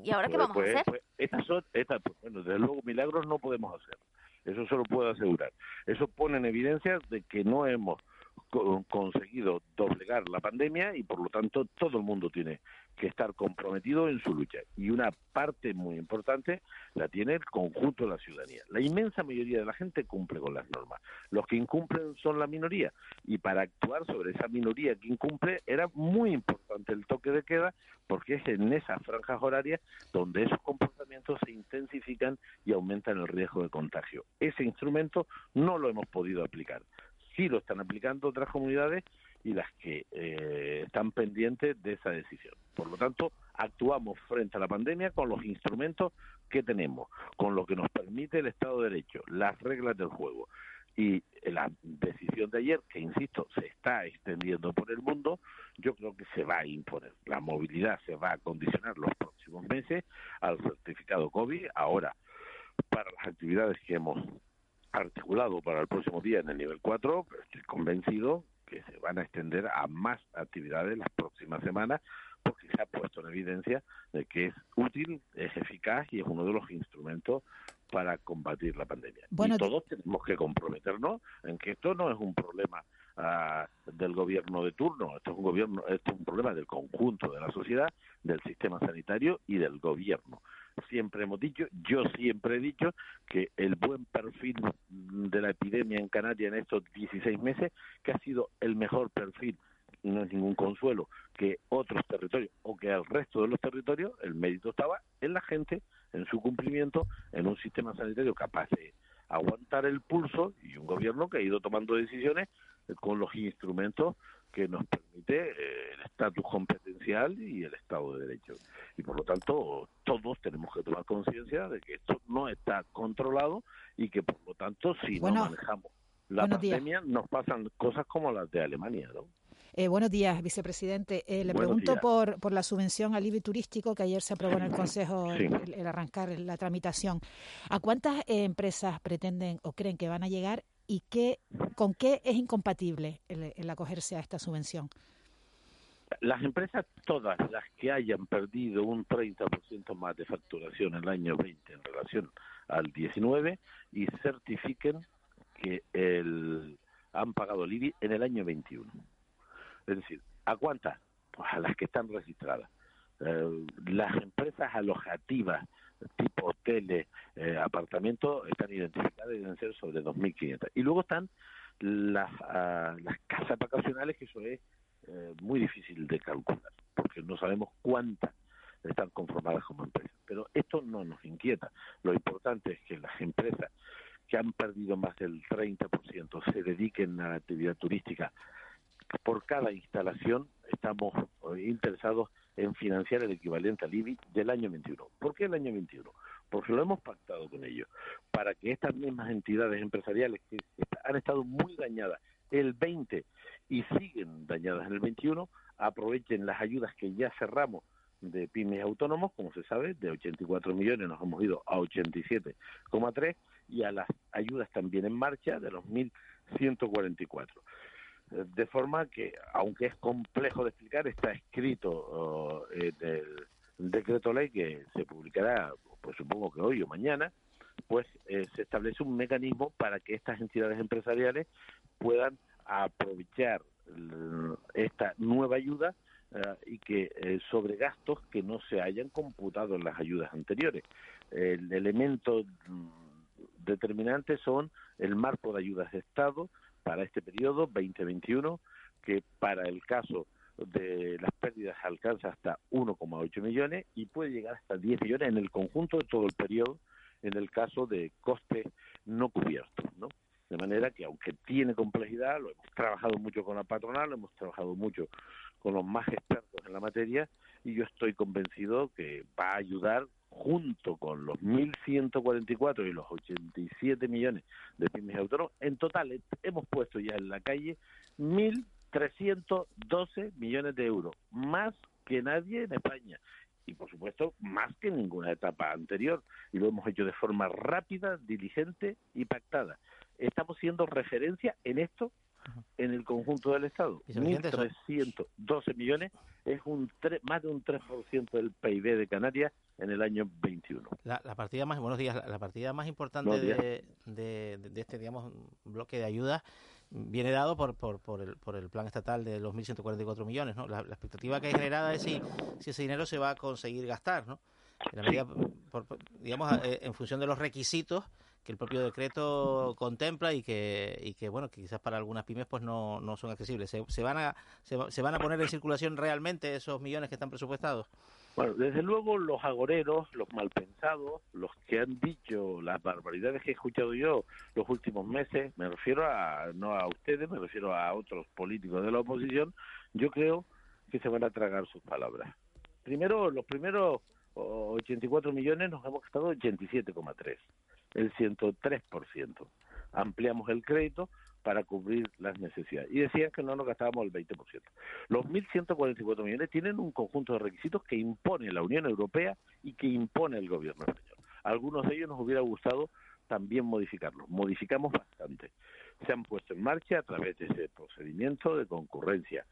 ¿Y ahora qué Pues- vamos a pues- hacer? pues estas son, estas, pues, bueno, desde luego milagros no podemos hacer. Eso se lo puedo asegurar. Eso pone en evidencia de que no hemos co- conseguido doblegar la pandemia y por lo tanto todo el mundo tiene que estar comprometido en su lucha. Y una parte muy importante la tiene el conjunto de la ciudadanía. La inmensa mayoría de la gente cumple con las normas. Los que incumplen son la minoría. Y para actuar sobre esa minoría que incumple era muy importante el toque de queda porque es en esas franjas horarias donde esos comportamientos se intensifican y aumentan el riesgo de contagio. Ese instrumento no lo hemos podido aplicar. Sí lo están aplicando otras comunidades y las que eh, están pendientes de esa decisión. Por lo tanto, actuamos frente a la pandemia con los instrumentos que tenemos, con lo que nos permite el Estado de Derecho, las reglas del juego. Y la decisión de ayer, que insisto, se está extendiendo por el mundo, yo creo que se va a imponer. La movilidad se va a condicionar los próximos meses al certificado COVID. Ahora, para las actividades que hemos articulado para el próximo día en el nivel 4, pero estoy convencido que se van a extender a más actividades las próximas semanas porque se ha puesto en evidencia de que es útil, es eficaz y es uno de los instrumentos para combatir la pandemia. Bueno, y todos tenemos que comprometernos en que esto no es un problema ah, del gobierno de turno, esto es un gobierno, esto es un problema del conjunto de la sociedad, del sistema sanitario y del gobierno. Siempre hemos dicho, yo siempre he dicho que el buen perfil de la epidemia en Canarias en estos 16 meses, que ha sido el mejor perfil no es ningún consuelo que otros territorios o que el resto de los territorios, el mérito estaba en la gente, en su cumplimiento, en un sistema sanitario capaz de aguantar el pulso y un gobierno que ha ido tomando decisiones con los instrumentos que nos permite eh, el estatus competencial y el Estado de Derecho. Y por lo tanto, todos tenemos que tomar conciencia de que esto no está controlado y que por lo tanto, si Bueno, no manejamos la días. pandemia, nos pasan cosas como las de Alemania, ¿no? Eh, buenos días, vicepresidente. Eh, le Buenos pregunto por, por la subvención al IBI turístico que ayer se aprobó en el Consejo Sí. el, el arrancar la tramitación. ¿A cuántas eh, empresas pretenden o creen que van a llegar y qué, con qué es incompatible el, el acogerse a esta subvención? Las empresas, todas las que hayan perdido un 30% más de facturación en el año 20 en relación al 19 y certifiquen que el, han pagado el IBI en el año 21. Es decir, ¿a cuántas? Pues a las que están registradas. Eh, las empresas alojativas tipo hoteles, eh, apartamentos, están identificadas y deben ser sobre 2.500. Y luego están las, ah, las casas vacacionales, que eso es eh, muy difícil de calcular, porque no sabemos cuántas están conformadas como empresas. Pero esto no nos inquieta. Lo importante es que las empresas que han perdido más del 30% se dediquen a la actividad turística. Por cada instalación estamos eh, interesados en financiar el equivalente al IBI del año 21. ¿Por qué el año 21? Porque lo hemos pactado con ellos, para que estas mismas entidades empresariales que han estado muy dañadas el 20 y siguen dañadas en el 21, aprovechen las ayudas que ya cerramos de pymes autónomos, como se sabe, de 84 millones nos hemos ido a 87,3 y a las ayudas también en marcha de los 1.144. Eh, de forma que, aunque es complejo de explicar, está escrito oh, en el decreto ley que se publicará, pues supongo que hoy o mañana, pues eh, se establece un mecanismo para que estas entidades empresariales puedan aprovechar esta nueva ayuda eh, y que eh, sobre gastos que no se hayan computado en las ayudas anteriores. El elemento mm, determinante son el marco de ayudas de Estado para este periodo 2021, que para el caso de las pérdidas alcanza hasta 1,8 millones y puede llegar hasta 10 millones en el conjunto de todo el periodo en el caso de costes no cubiertos, ¿no? De manera que aunque tiene complejidad, lo hemos trabajado mucho con la patronal, lo hemos trabajado mucho con los más expertos en la materia y yo estoy convencido que va a ayudar junto con los 1.144 y los 87 millones de pymes autónomos, en total hemos puesto ya en la calle 1.312 millones de euros, más que nadie en España y por supuesto más que en ninguna etapa anterior y lo hemos hecho de forma rápida, diligente y pactada. Estamos siendo referencia en esto en el conjunto del Estado. 1.312 millones es un más de un 3% del PIB de Canarias en el año 21. La, partida más, buenos días, la, partida más importante de, de, este, digamos, bloque de ayuda viene dado por, por, por, el, por el plan estatal de los 1.144 millones. ¿no? La, expectativa que hay generada es si, si ese dinero se va a conseguir gastar, ¿no? En medida, digamos, eh, en función de los requisitos que el propio decreto contempla y que, y que bueno, que quizás para algunas pymes pues no, no son accesibles. ¿Se, se van a, se, se, van a poner en circulación realmente esos millones que están presupuestados? Bueno, desde luego los agoreros, los malpensados, los que han dicho las barbaridades que he escuchado yo los últimos meses, me refiero a, no a ustedes, me refiero a otros políticos de la oposición, yo creo que se van a tragar sus palabras. Primero, los primeros 84 millones nos hemos gastado 87,3 el 103%. Ampliamos el crédito para cubrir las necesidades. Y decían que no nos gastábamos el 20%. Los 1.144 millones tienen un conjunto de requisitos que impone la Unión Europea y que impone el gobierno español. Algunos de ellos nos hubiera gustado también modificarlos. Modificamos bastante. Se han puesto en marcha a través de ese procedimiento de concurrencia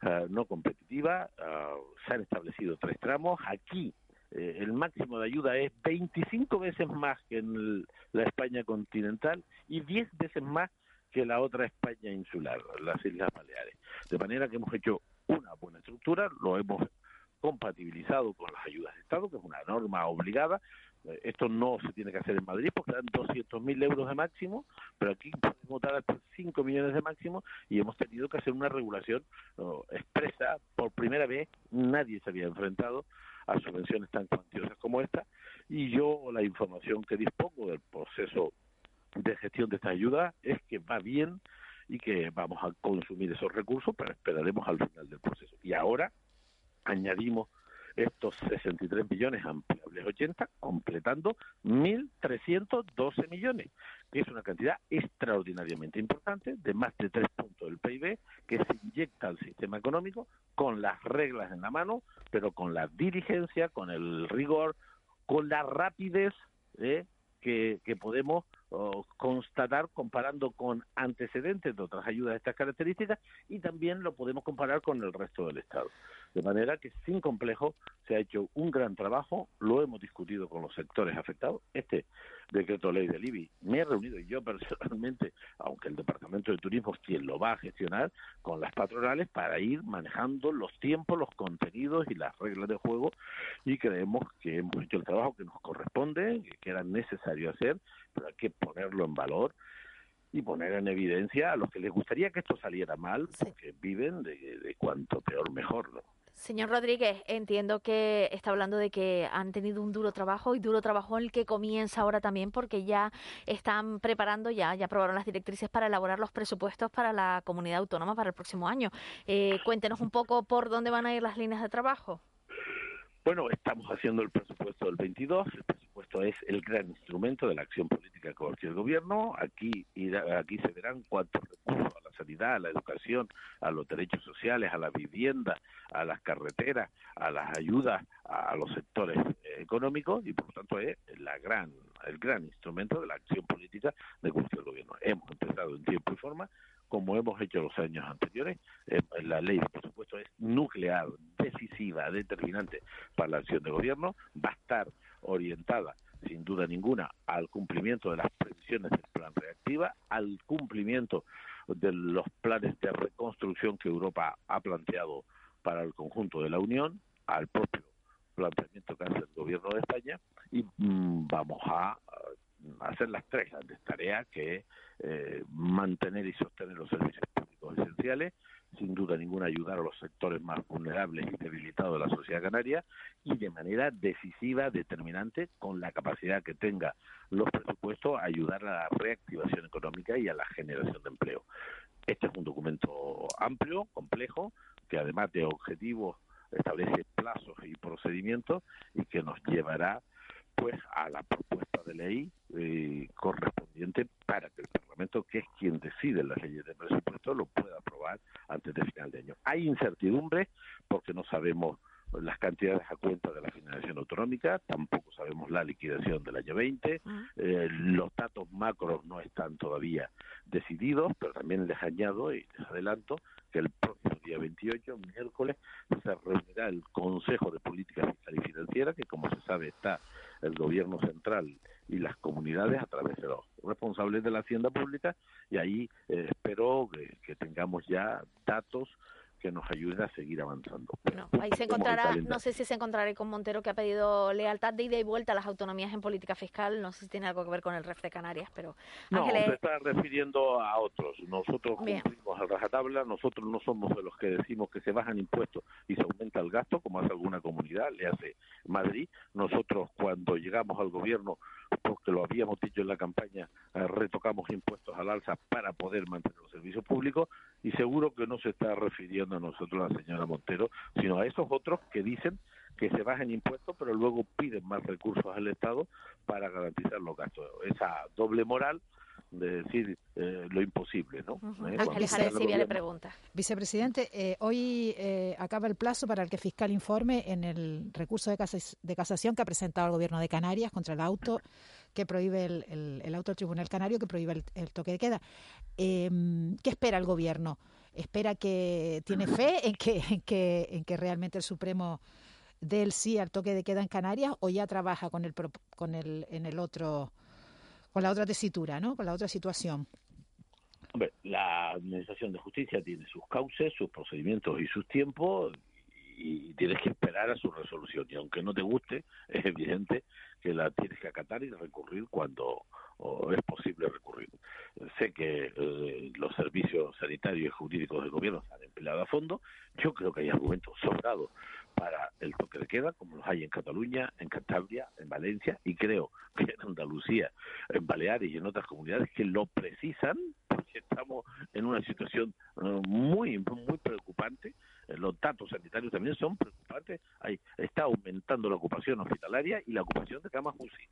eh, no competitiva. Eh, se han establecido tres tramos. Aquí eh, el máximo de ayuda es 25 veces más que en la España continental y 10 veces más que la otra España insular, las Islas Baleares. De manera que hemos hecho una buena estructura, lo hemos compatibilizado con las ayudas de Estado, que es una norma obligada. Eh, esto no se tiene que hacer en Madrid porque dan 200.000 euros de máximo, pero aquí podemos dar hasta 5 millones de máximo y hemos tenido que hacer una regulación expresa. Por primera vez nadie se había enfrentado a subvenciones tan cuantiosas como esta y yo la información que dispongo del proceso de gestión de esta ayuda es que va bien y que vamos a consumir esos recursos, pero esperaremos al final del proceso. Y ahora añadimos estos 63 millones ampliables 80, completando 1.312 millones, que es una cantidad extraordinariamente importante, de más de tres puntos del PIB, que se inyecta al sistema económico con las reglas en la mano, pero con la diligencia, con el rigor, con la rapidez ¿eh? que, que podemos constatar comparando con antecedentes de otras ayudas de estas características y también lo podemos comparar con el resto del Estado. De manera que sin complejo se ha hecho un gran trabajo, lo hemos discutido con los sectores afectados. Este decreto ley del IBI. Me he reunido yo personalmente, aunque el Departamento de Turismo es quien lo va a gestionar, con las patronales para ir manejando los tiempos, los contenidos y las reglas de juego y creemos que hemos hecho el trabajo que nos corresponde, que era necesario hacer, pero que ponerlo en valor y poner en evidencia a los que les gustaría que esto saliera mal, porque viven de, de cuanto peor mejor, ¿no? Señor Rodríguez, entiendo que está hablando de que han tenido un duro trabajo y duro trabajo en el que comienza ahora también porque ya están preparando, ya, ya aprobaron las directrices para elaborar los presupuestos para la comunidad autónoma para el próximo año. Eh, cuéntenos un poco por dónde van a ir las líneas de trabajo. Bueno, estamos haciendo el presupuesto del 22. El presupuesto es el gran instrumento de la acción política que cualquier gobierno. Aquí, aquí se verán cuántos recursos a la sanidad, a la educación, a los derechos sociales, a la vivienda, a las carreteras, a las ayudas a los sectores eh, económicos y por lo tanto es la gran, el gran instrumento de la acción política de cualquier gobierno. Hemos empezado en tiempo y forma como hemos hecho los años anteriores. Eh, la ley por supuesto es nuclear, decisiva, determinante para la acción de gobierno, va a estar orientada sin duda ninguna al cumplimiento de las previsiones del plan reactiva, al cumplimiento de los planes de reconstrucción que Europa ha planteado para el conjunto de la Unión, al propio planteamiento que hace el gobierno de España y mm, vamos a hacer las tres grandes tareas que es eh, mantener y sostener los servicios públicos esenciales, sin duda ninguna ayudar a los sectores más vulnerables y debilitados de la sociedad canaria y de manera decisiva, determinante, con la capacidad que tenga los presupuestos, ayudar a la reactivación económica y a la generación de empleo. Este es un documento amplio, complejo, que además de objetivos establece plazos y procedimientos y que nos llevará pues a la propuesta de ley eh, correspondiente para que el Parlamento, que es quien decide las leyes de presupuesto, lo pueda aprobar antes de final de año. Hay incertidumbre porque no sabemos las cantidades a cuenta de la financiación autonómica, tampoco sabemos la liquidación del año 20, eh, los datos macros no están todavía decididos, pero también les añado y les adelanto que el próximo día 28, miércoles, se reunirá el Consejo de Política Fiscal y Financiera, que como se sabe está el gobierno central y las comunidades a través de los responsables de la hacienda pública y ahí eh, espero que, tengamos ya datos que nos ayuden a seguir avanzando. Bueno, ahí se encontrará, no sé si se encontrará con Montero que ha pedido lealtad de ida y vuelta a las autonomías en política fiscal, no sé si tiene algo que ver con el REF de Canarias, pero... No, se está refiriendo a otros. Nosotros cumplimos al rajatabla, nosotros no somos de los que decimos que se bajan impuestos y se aumenta el gasto, como hace alguna comunidad, le hace Madrid. Nosotros cuando llegamos al gobierno porque lo habíamos dicho en la campaña, eh, retocamos impuestos al alza para poder mantener los servicios públicos y seguro que no se está refiriendo a nosotros la señora Montero, sino a esos otros que dicen que se bajen impuestos pero luego piden más recursos al Estado para garantizar los gastos. Esa doble moral de decir eh, lo imposible, ¿no? Uh le pregunta. Vicepresidente, eh, hoy eh, acaba el plazo para el que fiscal informe en el recurso de, de, casación que ha presentado el Gobierno de Canarias contra el auto que prohíbe el, el, auto del Tribunal Canario que prohíbe el, toque de queda. Em, ¿Qué espera el Gobierno? ¿Espera que tiene fe en que, en que, en que realmente el Supremo dé el sí al toque de queda en Canarias o ya trabaja con el, con el en el otro con la otra tesitura, ¿no? Con la otra situación. Hombre, la Administración de Justicia tiene sus cauces, sus procedimientos y sus tiempos y tienes que esperar a su resolución. Y aunque no te guste, es evidente que la tienes que acatar y recurrir cuando es posible recurrir. Sé que eh, los servicios sanitarios y jurídicos del gobierno se han empleado a fondo. Yo creo que hay argumentos sobrados para el toque de queda, como los hay en Cataluña, en Cantabria, en Valencia, y creo que en Andalucía, en Baleares y en otras comunidades que lo precisan, porque estamos en una situación eh, muy, muy preocupante. Eh, los datos sanitarios también son preocupantes. Hay, está aumentando la ocupación hospitalaria y la ocupación de camas UCI.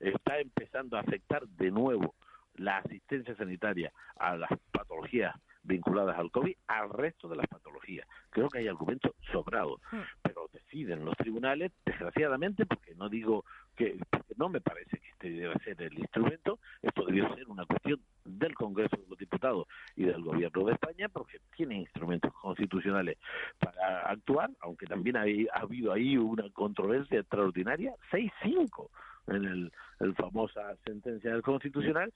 Está empezando a afectar de nuevo la asistencia sanitaria a las patologías vinculadas al COVID al resto de las patologías. Creo que hay argumentos sobrados, hmm. pero deciden los tribunales, desgraciadamente, porque no digo que porque no me parece que este debe ser el instrumento, esto debió ser una cuestión del Congreso de los Diputados y del Gobierno de España, porque tiene instrumentos constitucionales para actuar, aunque también ha habido ahí una controversia extraordinaria, 6-5 en el, el famosa sentencia del Constitucional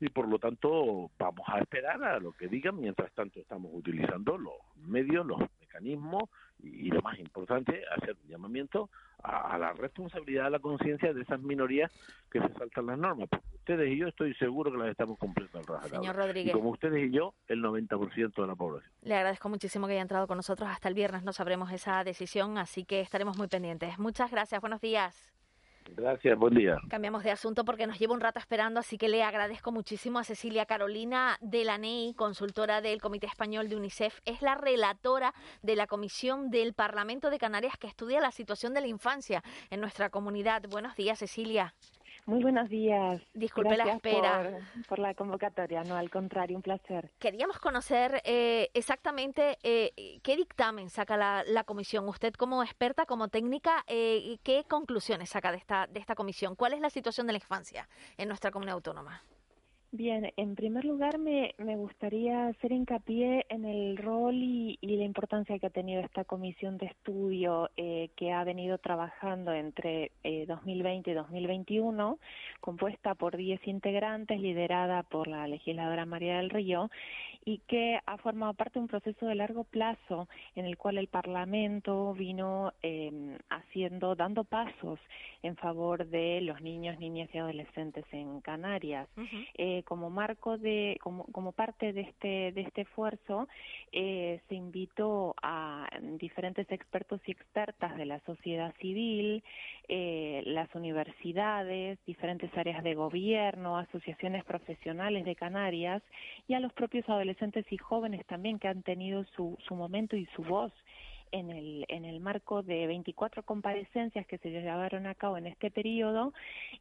y por lo tanto vamos a esperar a lo que digan. Mientras tanto estamos utilizando los medios, los mecanismos y, y lo más importante, hacer un llamamiento a, a la responsabilidad, a la conciencia de esas minorías que se saltan las normas. Porque ustedes y yo estoy seguro que las estamos cumpliendo al rajatabla. Señor Rodríguez. Y como ustedes y yo, el 90% de la población. Le agradezco muchísimo que haya entrado con nosotros. Hasta el viernes no sabremos esa decisión, así que estaremos muy pendientes. Muchas gracias. Buenos días. Gracias, buen día. Cambiamos de asunto porque nos lleva un rato esperando, así que le agradezco muchísimo a Cecilia Carolina de la NEI, consultora del Comité Español de UNICEF. Es la relatora de la Comisión del Parlamento de Canarias que estudia la situación de la infancia en nuestra comunidad. Buenos días, Cecilia. Muy buenos días. Disculpe la espera. Por, por la convocatoria, no, al contrario, un placer. Queríamos conocer eh, exactamente eh, qué dictamen saca la, la comisión. Usted como experta, como técnica, eh, ¿qué conclusiones saca de esta, de esta comisión? ¿Cuál es la situación de la infancia en nuestra comunidad autónoma? Bien, en primer lugar me, me gustaría hacer hincapié en el rol y, y la importancia que ha tenido esta comisión de estudio eh, que ha venido trabajando entre eh, 2020 y 2021, compuesta por 10 integrantes, liderada por la legisladora María del Río, y que ha formado parte de un proceso de largo plazo en el cual el Parlamento vino eh, haciendo, dando pasos en favor de los niños, niñas y adolescentes en Canarias. Eh, como marco de, como, como parte de este, de este esfuerzo, eh, se invitó a diferentes expertos y expertas de la sociedad civil, eh, las universidades, diferentes áreas de gobierno, asociaciones profesionales de Canarias y a los propios adolescentes y jóvenes también que han tenido su, su momento y su voz en el, en el marco de 24 comparecencias que se llevaron a cabo en este periodo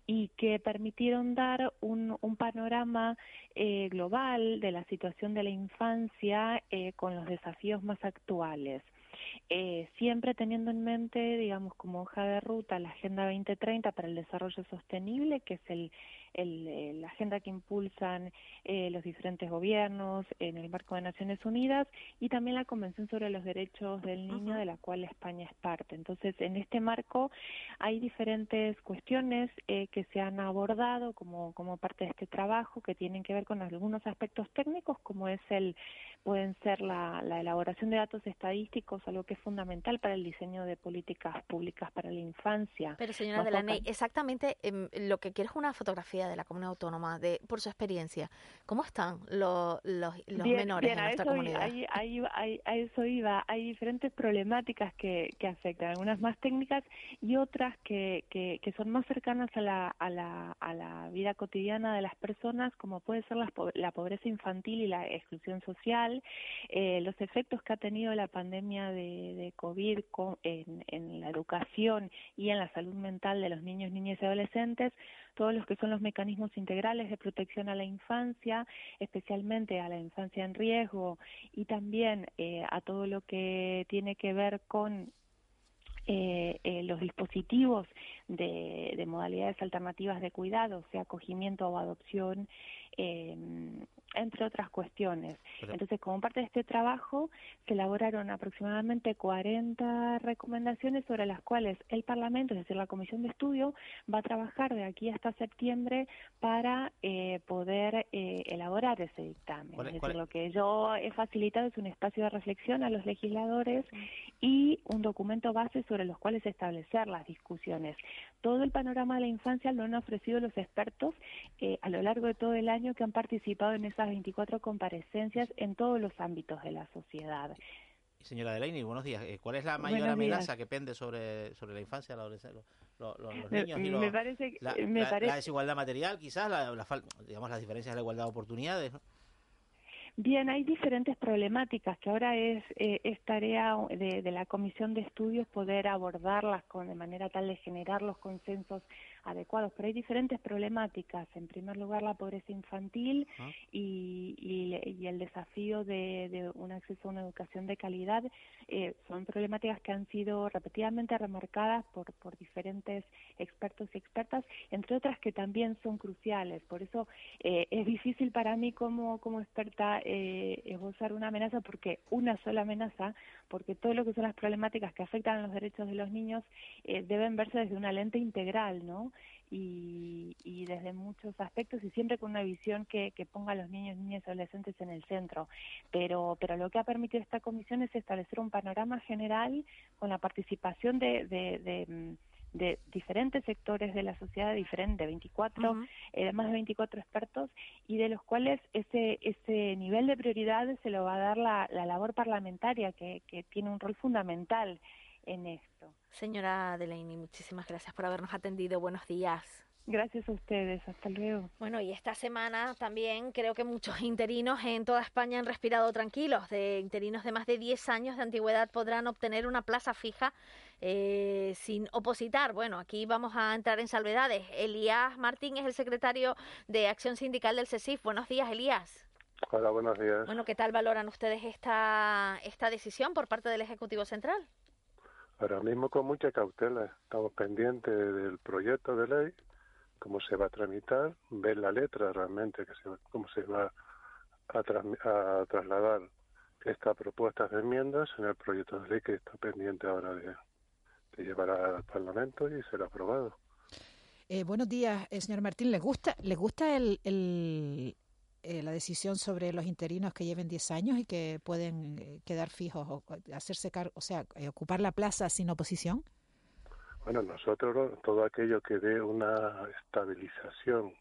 y que permitieron dar un, un panorama eh, global de la situación de la infancia eh, con los desafíos más actuales. Eh, siempre teniendo en mente, digamos, como hoja de ruta la Agenda 2030 para el Desarrollo Sostenible, que es el, el, eh, la agenda que impulsan eh, los diferentes gobiernos en el marco de Naciones Unidas y también la Convención sobre los Derechos del Niño, de la cual España es parte. Entonces, en este marco hay diferentes cuestiones eh, que se han abordado como, como parte de este trabajo que tienen que ver con algunos aspectos técnicos, como es el pueden ser la, la elaboración de datos estadísticos, algo que es fundamental para el diseño de políticas públicas para la infancia. Pero señora Más de la focal- NEI, exactamente em, lo que quiero es una fotografía de la comunidad autónoma, de por su experiencia. ¿Cómo están lo- los, los Bien, menores bien, en nuestra comunidad? ahí- ahí- ahí- a eso iba. Hay diferentes problemáticas que, que afectan, algunas más técnicas y otras que, que, que son más cercanas a la, a, la, a la vida cotidiana de las personas, como puede ser la, la pobreza infantil y la exclusión social, eh, los efectos que ha tenido la pandemia de, de COVID con- en, en la educación y en la salud mental de los niños, niñas y adolescentes, todos los que son los mecanismos integrales de protección a la infancia, especialmente a la infancia en riesgo y también eh, a todo lo que tiene que ver con eh, eh, los dispositivos de, de modalidades alternativas de cuidado, sea acogimiento o adopción, eh, entre otras cuestiones. Entonces, como parte de este trabajo, se elaboraron aproximadamente 40 recomendaciones sobre las cuales el Parlamento, es decir, la Comisión de Estudio, va a trabajar de aquí hasta septiembre para eh, poder eh, elaborar ese dictamen. ¿Cuál es- decir, es- lo que yo he facilitado es un espacio de reflexión a los legisladores y un documento base sobre los cuales establecer las discusiones. Todo el panorama de la infancia lo han ofrecido los expertos eh, a lo largo de todo el año que han participado en esas 24 comparecencias en todos los ámbitos de la sociedad. Señora Delaney, buenos días. Eh, ¿Cuál es la mayor amenaza que pende sobre, sobre la infancia, la adolescencia, los, los- los Me- niños y me los- parece que- la, me la- desigualdad material, quizás, la, digamos, las diferencias de la igualdad de oportunidades? ¿no? Bien, hay diferentes problemáticas que ahora es, eh, tarea de, de la Comisión de Estudios poder abordarlas con, de manera tal de generar los consensos adecuados, pero hay diferentes problemáticas. En primer lugar, la pobreza infantil Ah. y, y- y el desafío de, de un acceso a una educación de calidad eh, son problemáticas que han sido repetidamente remarcadas por, por diferentes expertos y expertas, entre otras que también son cruciales. Por eso eh, es difícil para mí como, como experta eh, esbozar una amenaza, porque una sola amenaza, porque todo lo que son las problemáticas que afectan a los derechos de los niños eh, deben verse desde una lente integral, ¿no? Y, y desde muchos aspectos y siempre con una visión que, que ponga a los niños, niñas y adolescentes en el centro. Pero, pero lo que ha permitido esta comisión es establecer un panorama general con la participación de, de, de, mm, de diferentes sectores de la sociedad, diferente, 24, eh, más de 24 expertos, y de los cuales ese, ese nivel de prioridades se lo va a dar la, la labor parlamentaria, que, que tiene un rol fundamental en esto. Señora Delaney, muchísimas gracias por habernos atendido. Buenos días. Gracias a ustedes, hasta luego. Bueno, y esta semana también creo que muchos interinos en toda España han respirado tranquilos. De interinos de más de 10 años de antigüedad podrán obtener una plaza fija eh, sin opositar. Bueno, aquí vamos a entrar en salvedades. Elías Martín es el secretario de Acción Sindical del CESIF. Buenos días, Elías. Hola, buenos días. Bueno, ¿qué tal valoran ustedes esta, esta decisión por parte del Ejecutivo Central? Ahora mismo con mucha cautela. Estamos pendientes del proyecto de ley, cómo se va a tramitar, ver la letra realmente, que se, cómo se va a, trasladar estas propuestas de enmiendas en el proyecto de ley que está pendiente ahora de, llevar al Parlamento y ser aprobado. Eh, buenos días, eh, señor Martín. ¿Le gusta, le gusta el, eh, la decisión sobre los interinos que lleven 10 años y que pueden eh, quedar fijos o hacerse cargo, o sea, eh, ocupar la plaza sin oposición? Bueno, nosotros todo aquello que dé una estabilización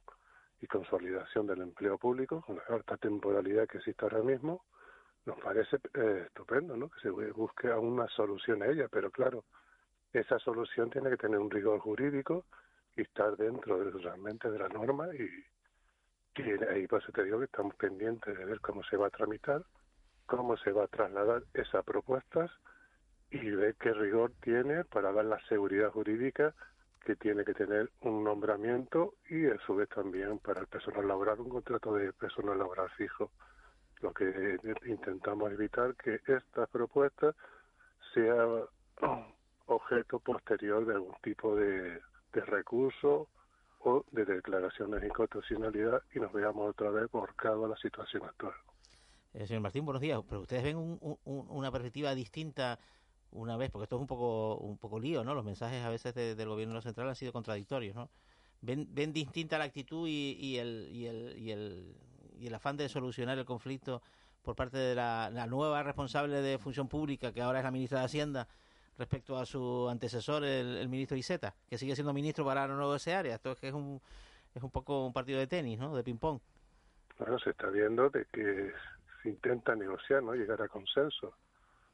y consolidación del empleo público, con la alta temporalidad que existe ahora mismo, nos parece eh, estupendo, ¿no? Que se bu- busque una solución a ella, pero claro, esa solución tiene que tener un rigor jurídico y estar dentro de, realmente de la norma y, y ahí pues te digo que estamos pendientes de ver cómo se va a tramitar, cómo se va a trasladar esas propuestas y ver qué rigor tiene para dar la seguridad jurídica que tiene que tener un nombramiento y a su vez también para el personal laboral un contrato de personal laboral fijo. Lo que intentamos evitar que estas propuestas sea objeto posterior de algún tipo de recurso de declaraciones de inconstitucionalidad y nos veamos otra vez volcados a la situación actual. Eh, señor Martín, buenos días. Pero ustedes ven un- un- un- una perspectiva distinta una vez, porque esto es un poco un poco lío, ¿no? Los mensajes a veces de- del gobierno central han sido contradictorios, ¿no? Ven, distinta la actitud y, el, afán de solucionar el conflicto por parte de la nueva responsable de función pública, que ahora es la ministra de Hacienda, respecto a su antecesor, el, ministro Iseta, que sigue siendo ministro para no ese área. Esto es que es un, es un poco un partido de tenis, ¿no? De ping-pong. Bueno, se está viendo de que se intenta negociar, ¿no? Llegar a consenso.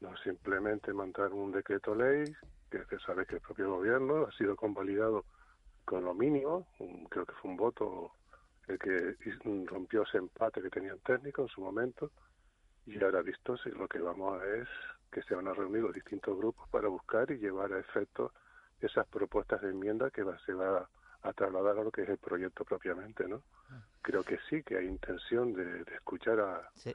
No simplemente mandar un decreto ley, que se sabe que el propio gobierno ha sido convalidado con lo mínimo, un- creo que fue un voto el que rompió ese empate que tenían técnico en su momento, y ahora visto si lo que vamos a es que se van a reunir los distintos grupos para buscar y llevar a efecto esas propuestas de enmienda que va, se va a trasladar a lo que es el proyecto propiamente, ¿no? Creo que sí, que hay intención de, de escuchar a, Se,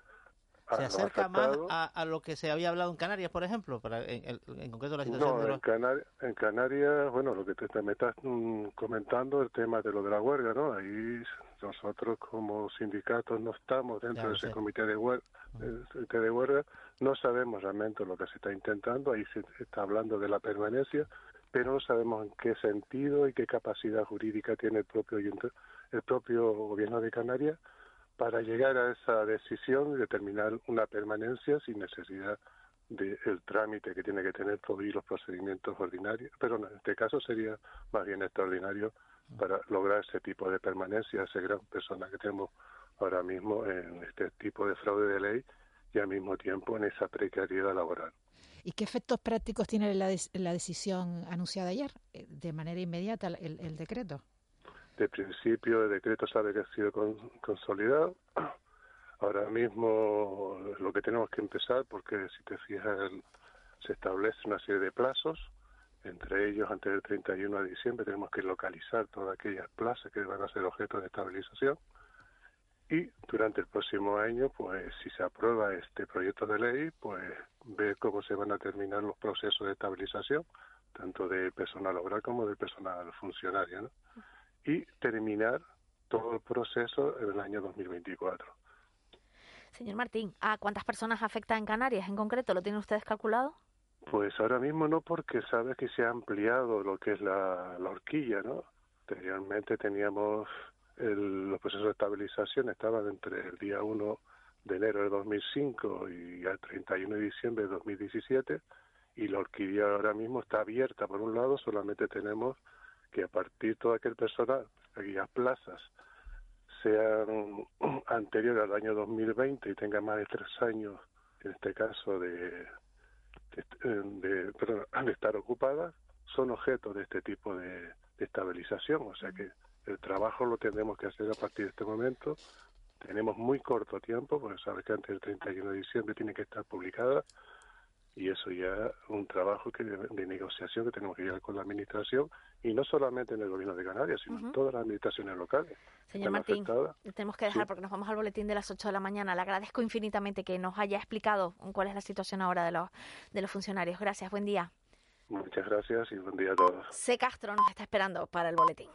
a se los acerca más a, a lo que se había hablado en Canarias, por ejemplo, para en, en- en concreto la situación No, de en, los... Canarias, en Canarias, bueno, lo que te, te me estás mm, comentando, el tema de lo de la huelga, ¿no? Ahí nosotros como sindicatos no estamos dentro Ya, de ese comité de huelga, comité de huelga, no sabemos realmente lo que se está intentando, ahí se está hablando de la permanencia, pero no sabemos en qué sentido y qué capacidad jurídica tiene el propio el propio gobierno de Canarias para llegar a esa decisión y determinar una permanencia sin necesidad del trámite que tiene que tener todos los procedimientos ordinarios, pero en este caso sería más bien extraordinario para lograr ese tipo de permanencia, ese gran persona que tenemos ahora mismo en este tipo de fraude de ley y al mismo tiempo en esa precariedad laboral. ¿Y qué efectos prácticos tiene la, des- la decisión anunciada ayer, eh, de manera inmediata, el, el decreto? De principio, el decreto sabe que ha sido con- consolidado. Ahora mismo lo que tenemos que empezar, porque si te fijas, el- se establece una serie de plazos, entre ellos antes del 31 de diciembre tenemos que localizar todas aquellas plazas que van a ser objeto de estabilización y durante el próximo año, pues si se aprueba este proyecto de ley, pues ver cómo se van a terminar los procesos de estabilización, tanto del personal laboral como del personal funcionario, ¿no? y terminar todo el proceso en el año 2024. Señor Martín, ¿a cuántas personas afecta en Canarias en concreto? ¿Lo tienen ustedes calculado? Pues ahora mismo no, porque sabes que se ha ampliado lo que es la, la horquilla, ¿no? Anteriormente teníamos el- los procesos de estabilización, estaban entre el día 1 de enero de 2005 y el 31 de diciembre de 2017 y la orquídea ahora mismo está abierta por un lado, solamente tenemos que a partir de todo aquel personal, aquellas plazas sean anteriores al año 2020 y tengan más de tres años, en este caso de, de, de- de estar ocupadas, son objeto de este tipo de, de estabilización. O sea que el trabajo lo tendremos que hacer a partir de este momento. Tenemos muy corto tiempo, porque sabes que antes del 31 de diciembre tiene que estar publicada y eso ya un trabajo que de, de negociación que tenemos que llevar con la administración y no solamente en el gobierno de Canarias, sino en todas las administraciones locales. Señor Martín, afectadas. tenemos que dejar porque nos vamos al boletín de las 8 de la mañana. Le agradezco infinitamente que nos haya explicado cuál es la situación ahora de los, de los funcionarios. Gracias, buen día. Muchas gracias y buen día a todos. C. Castro nos está esperando para el boletín.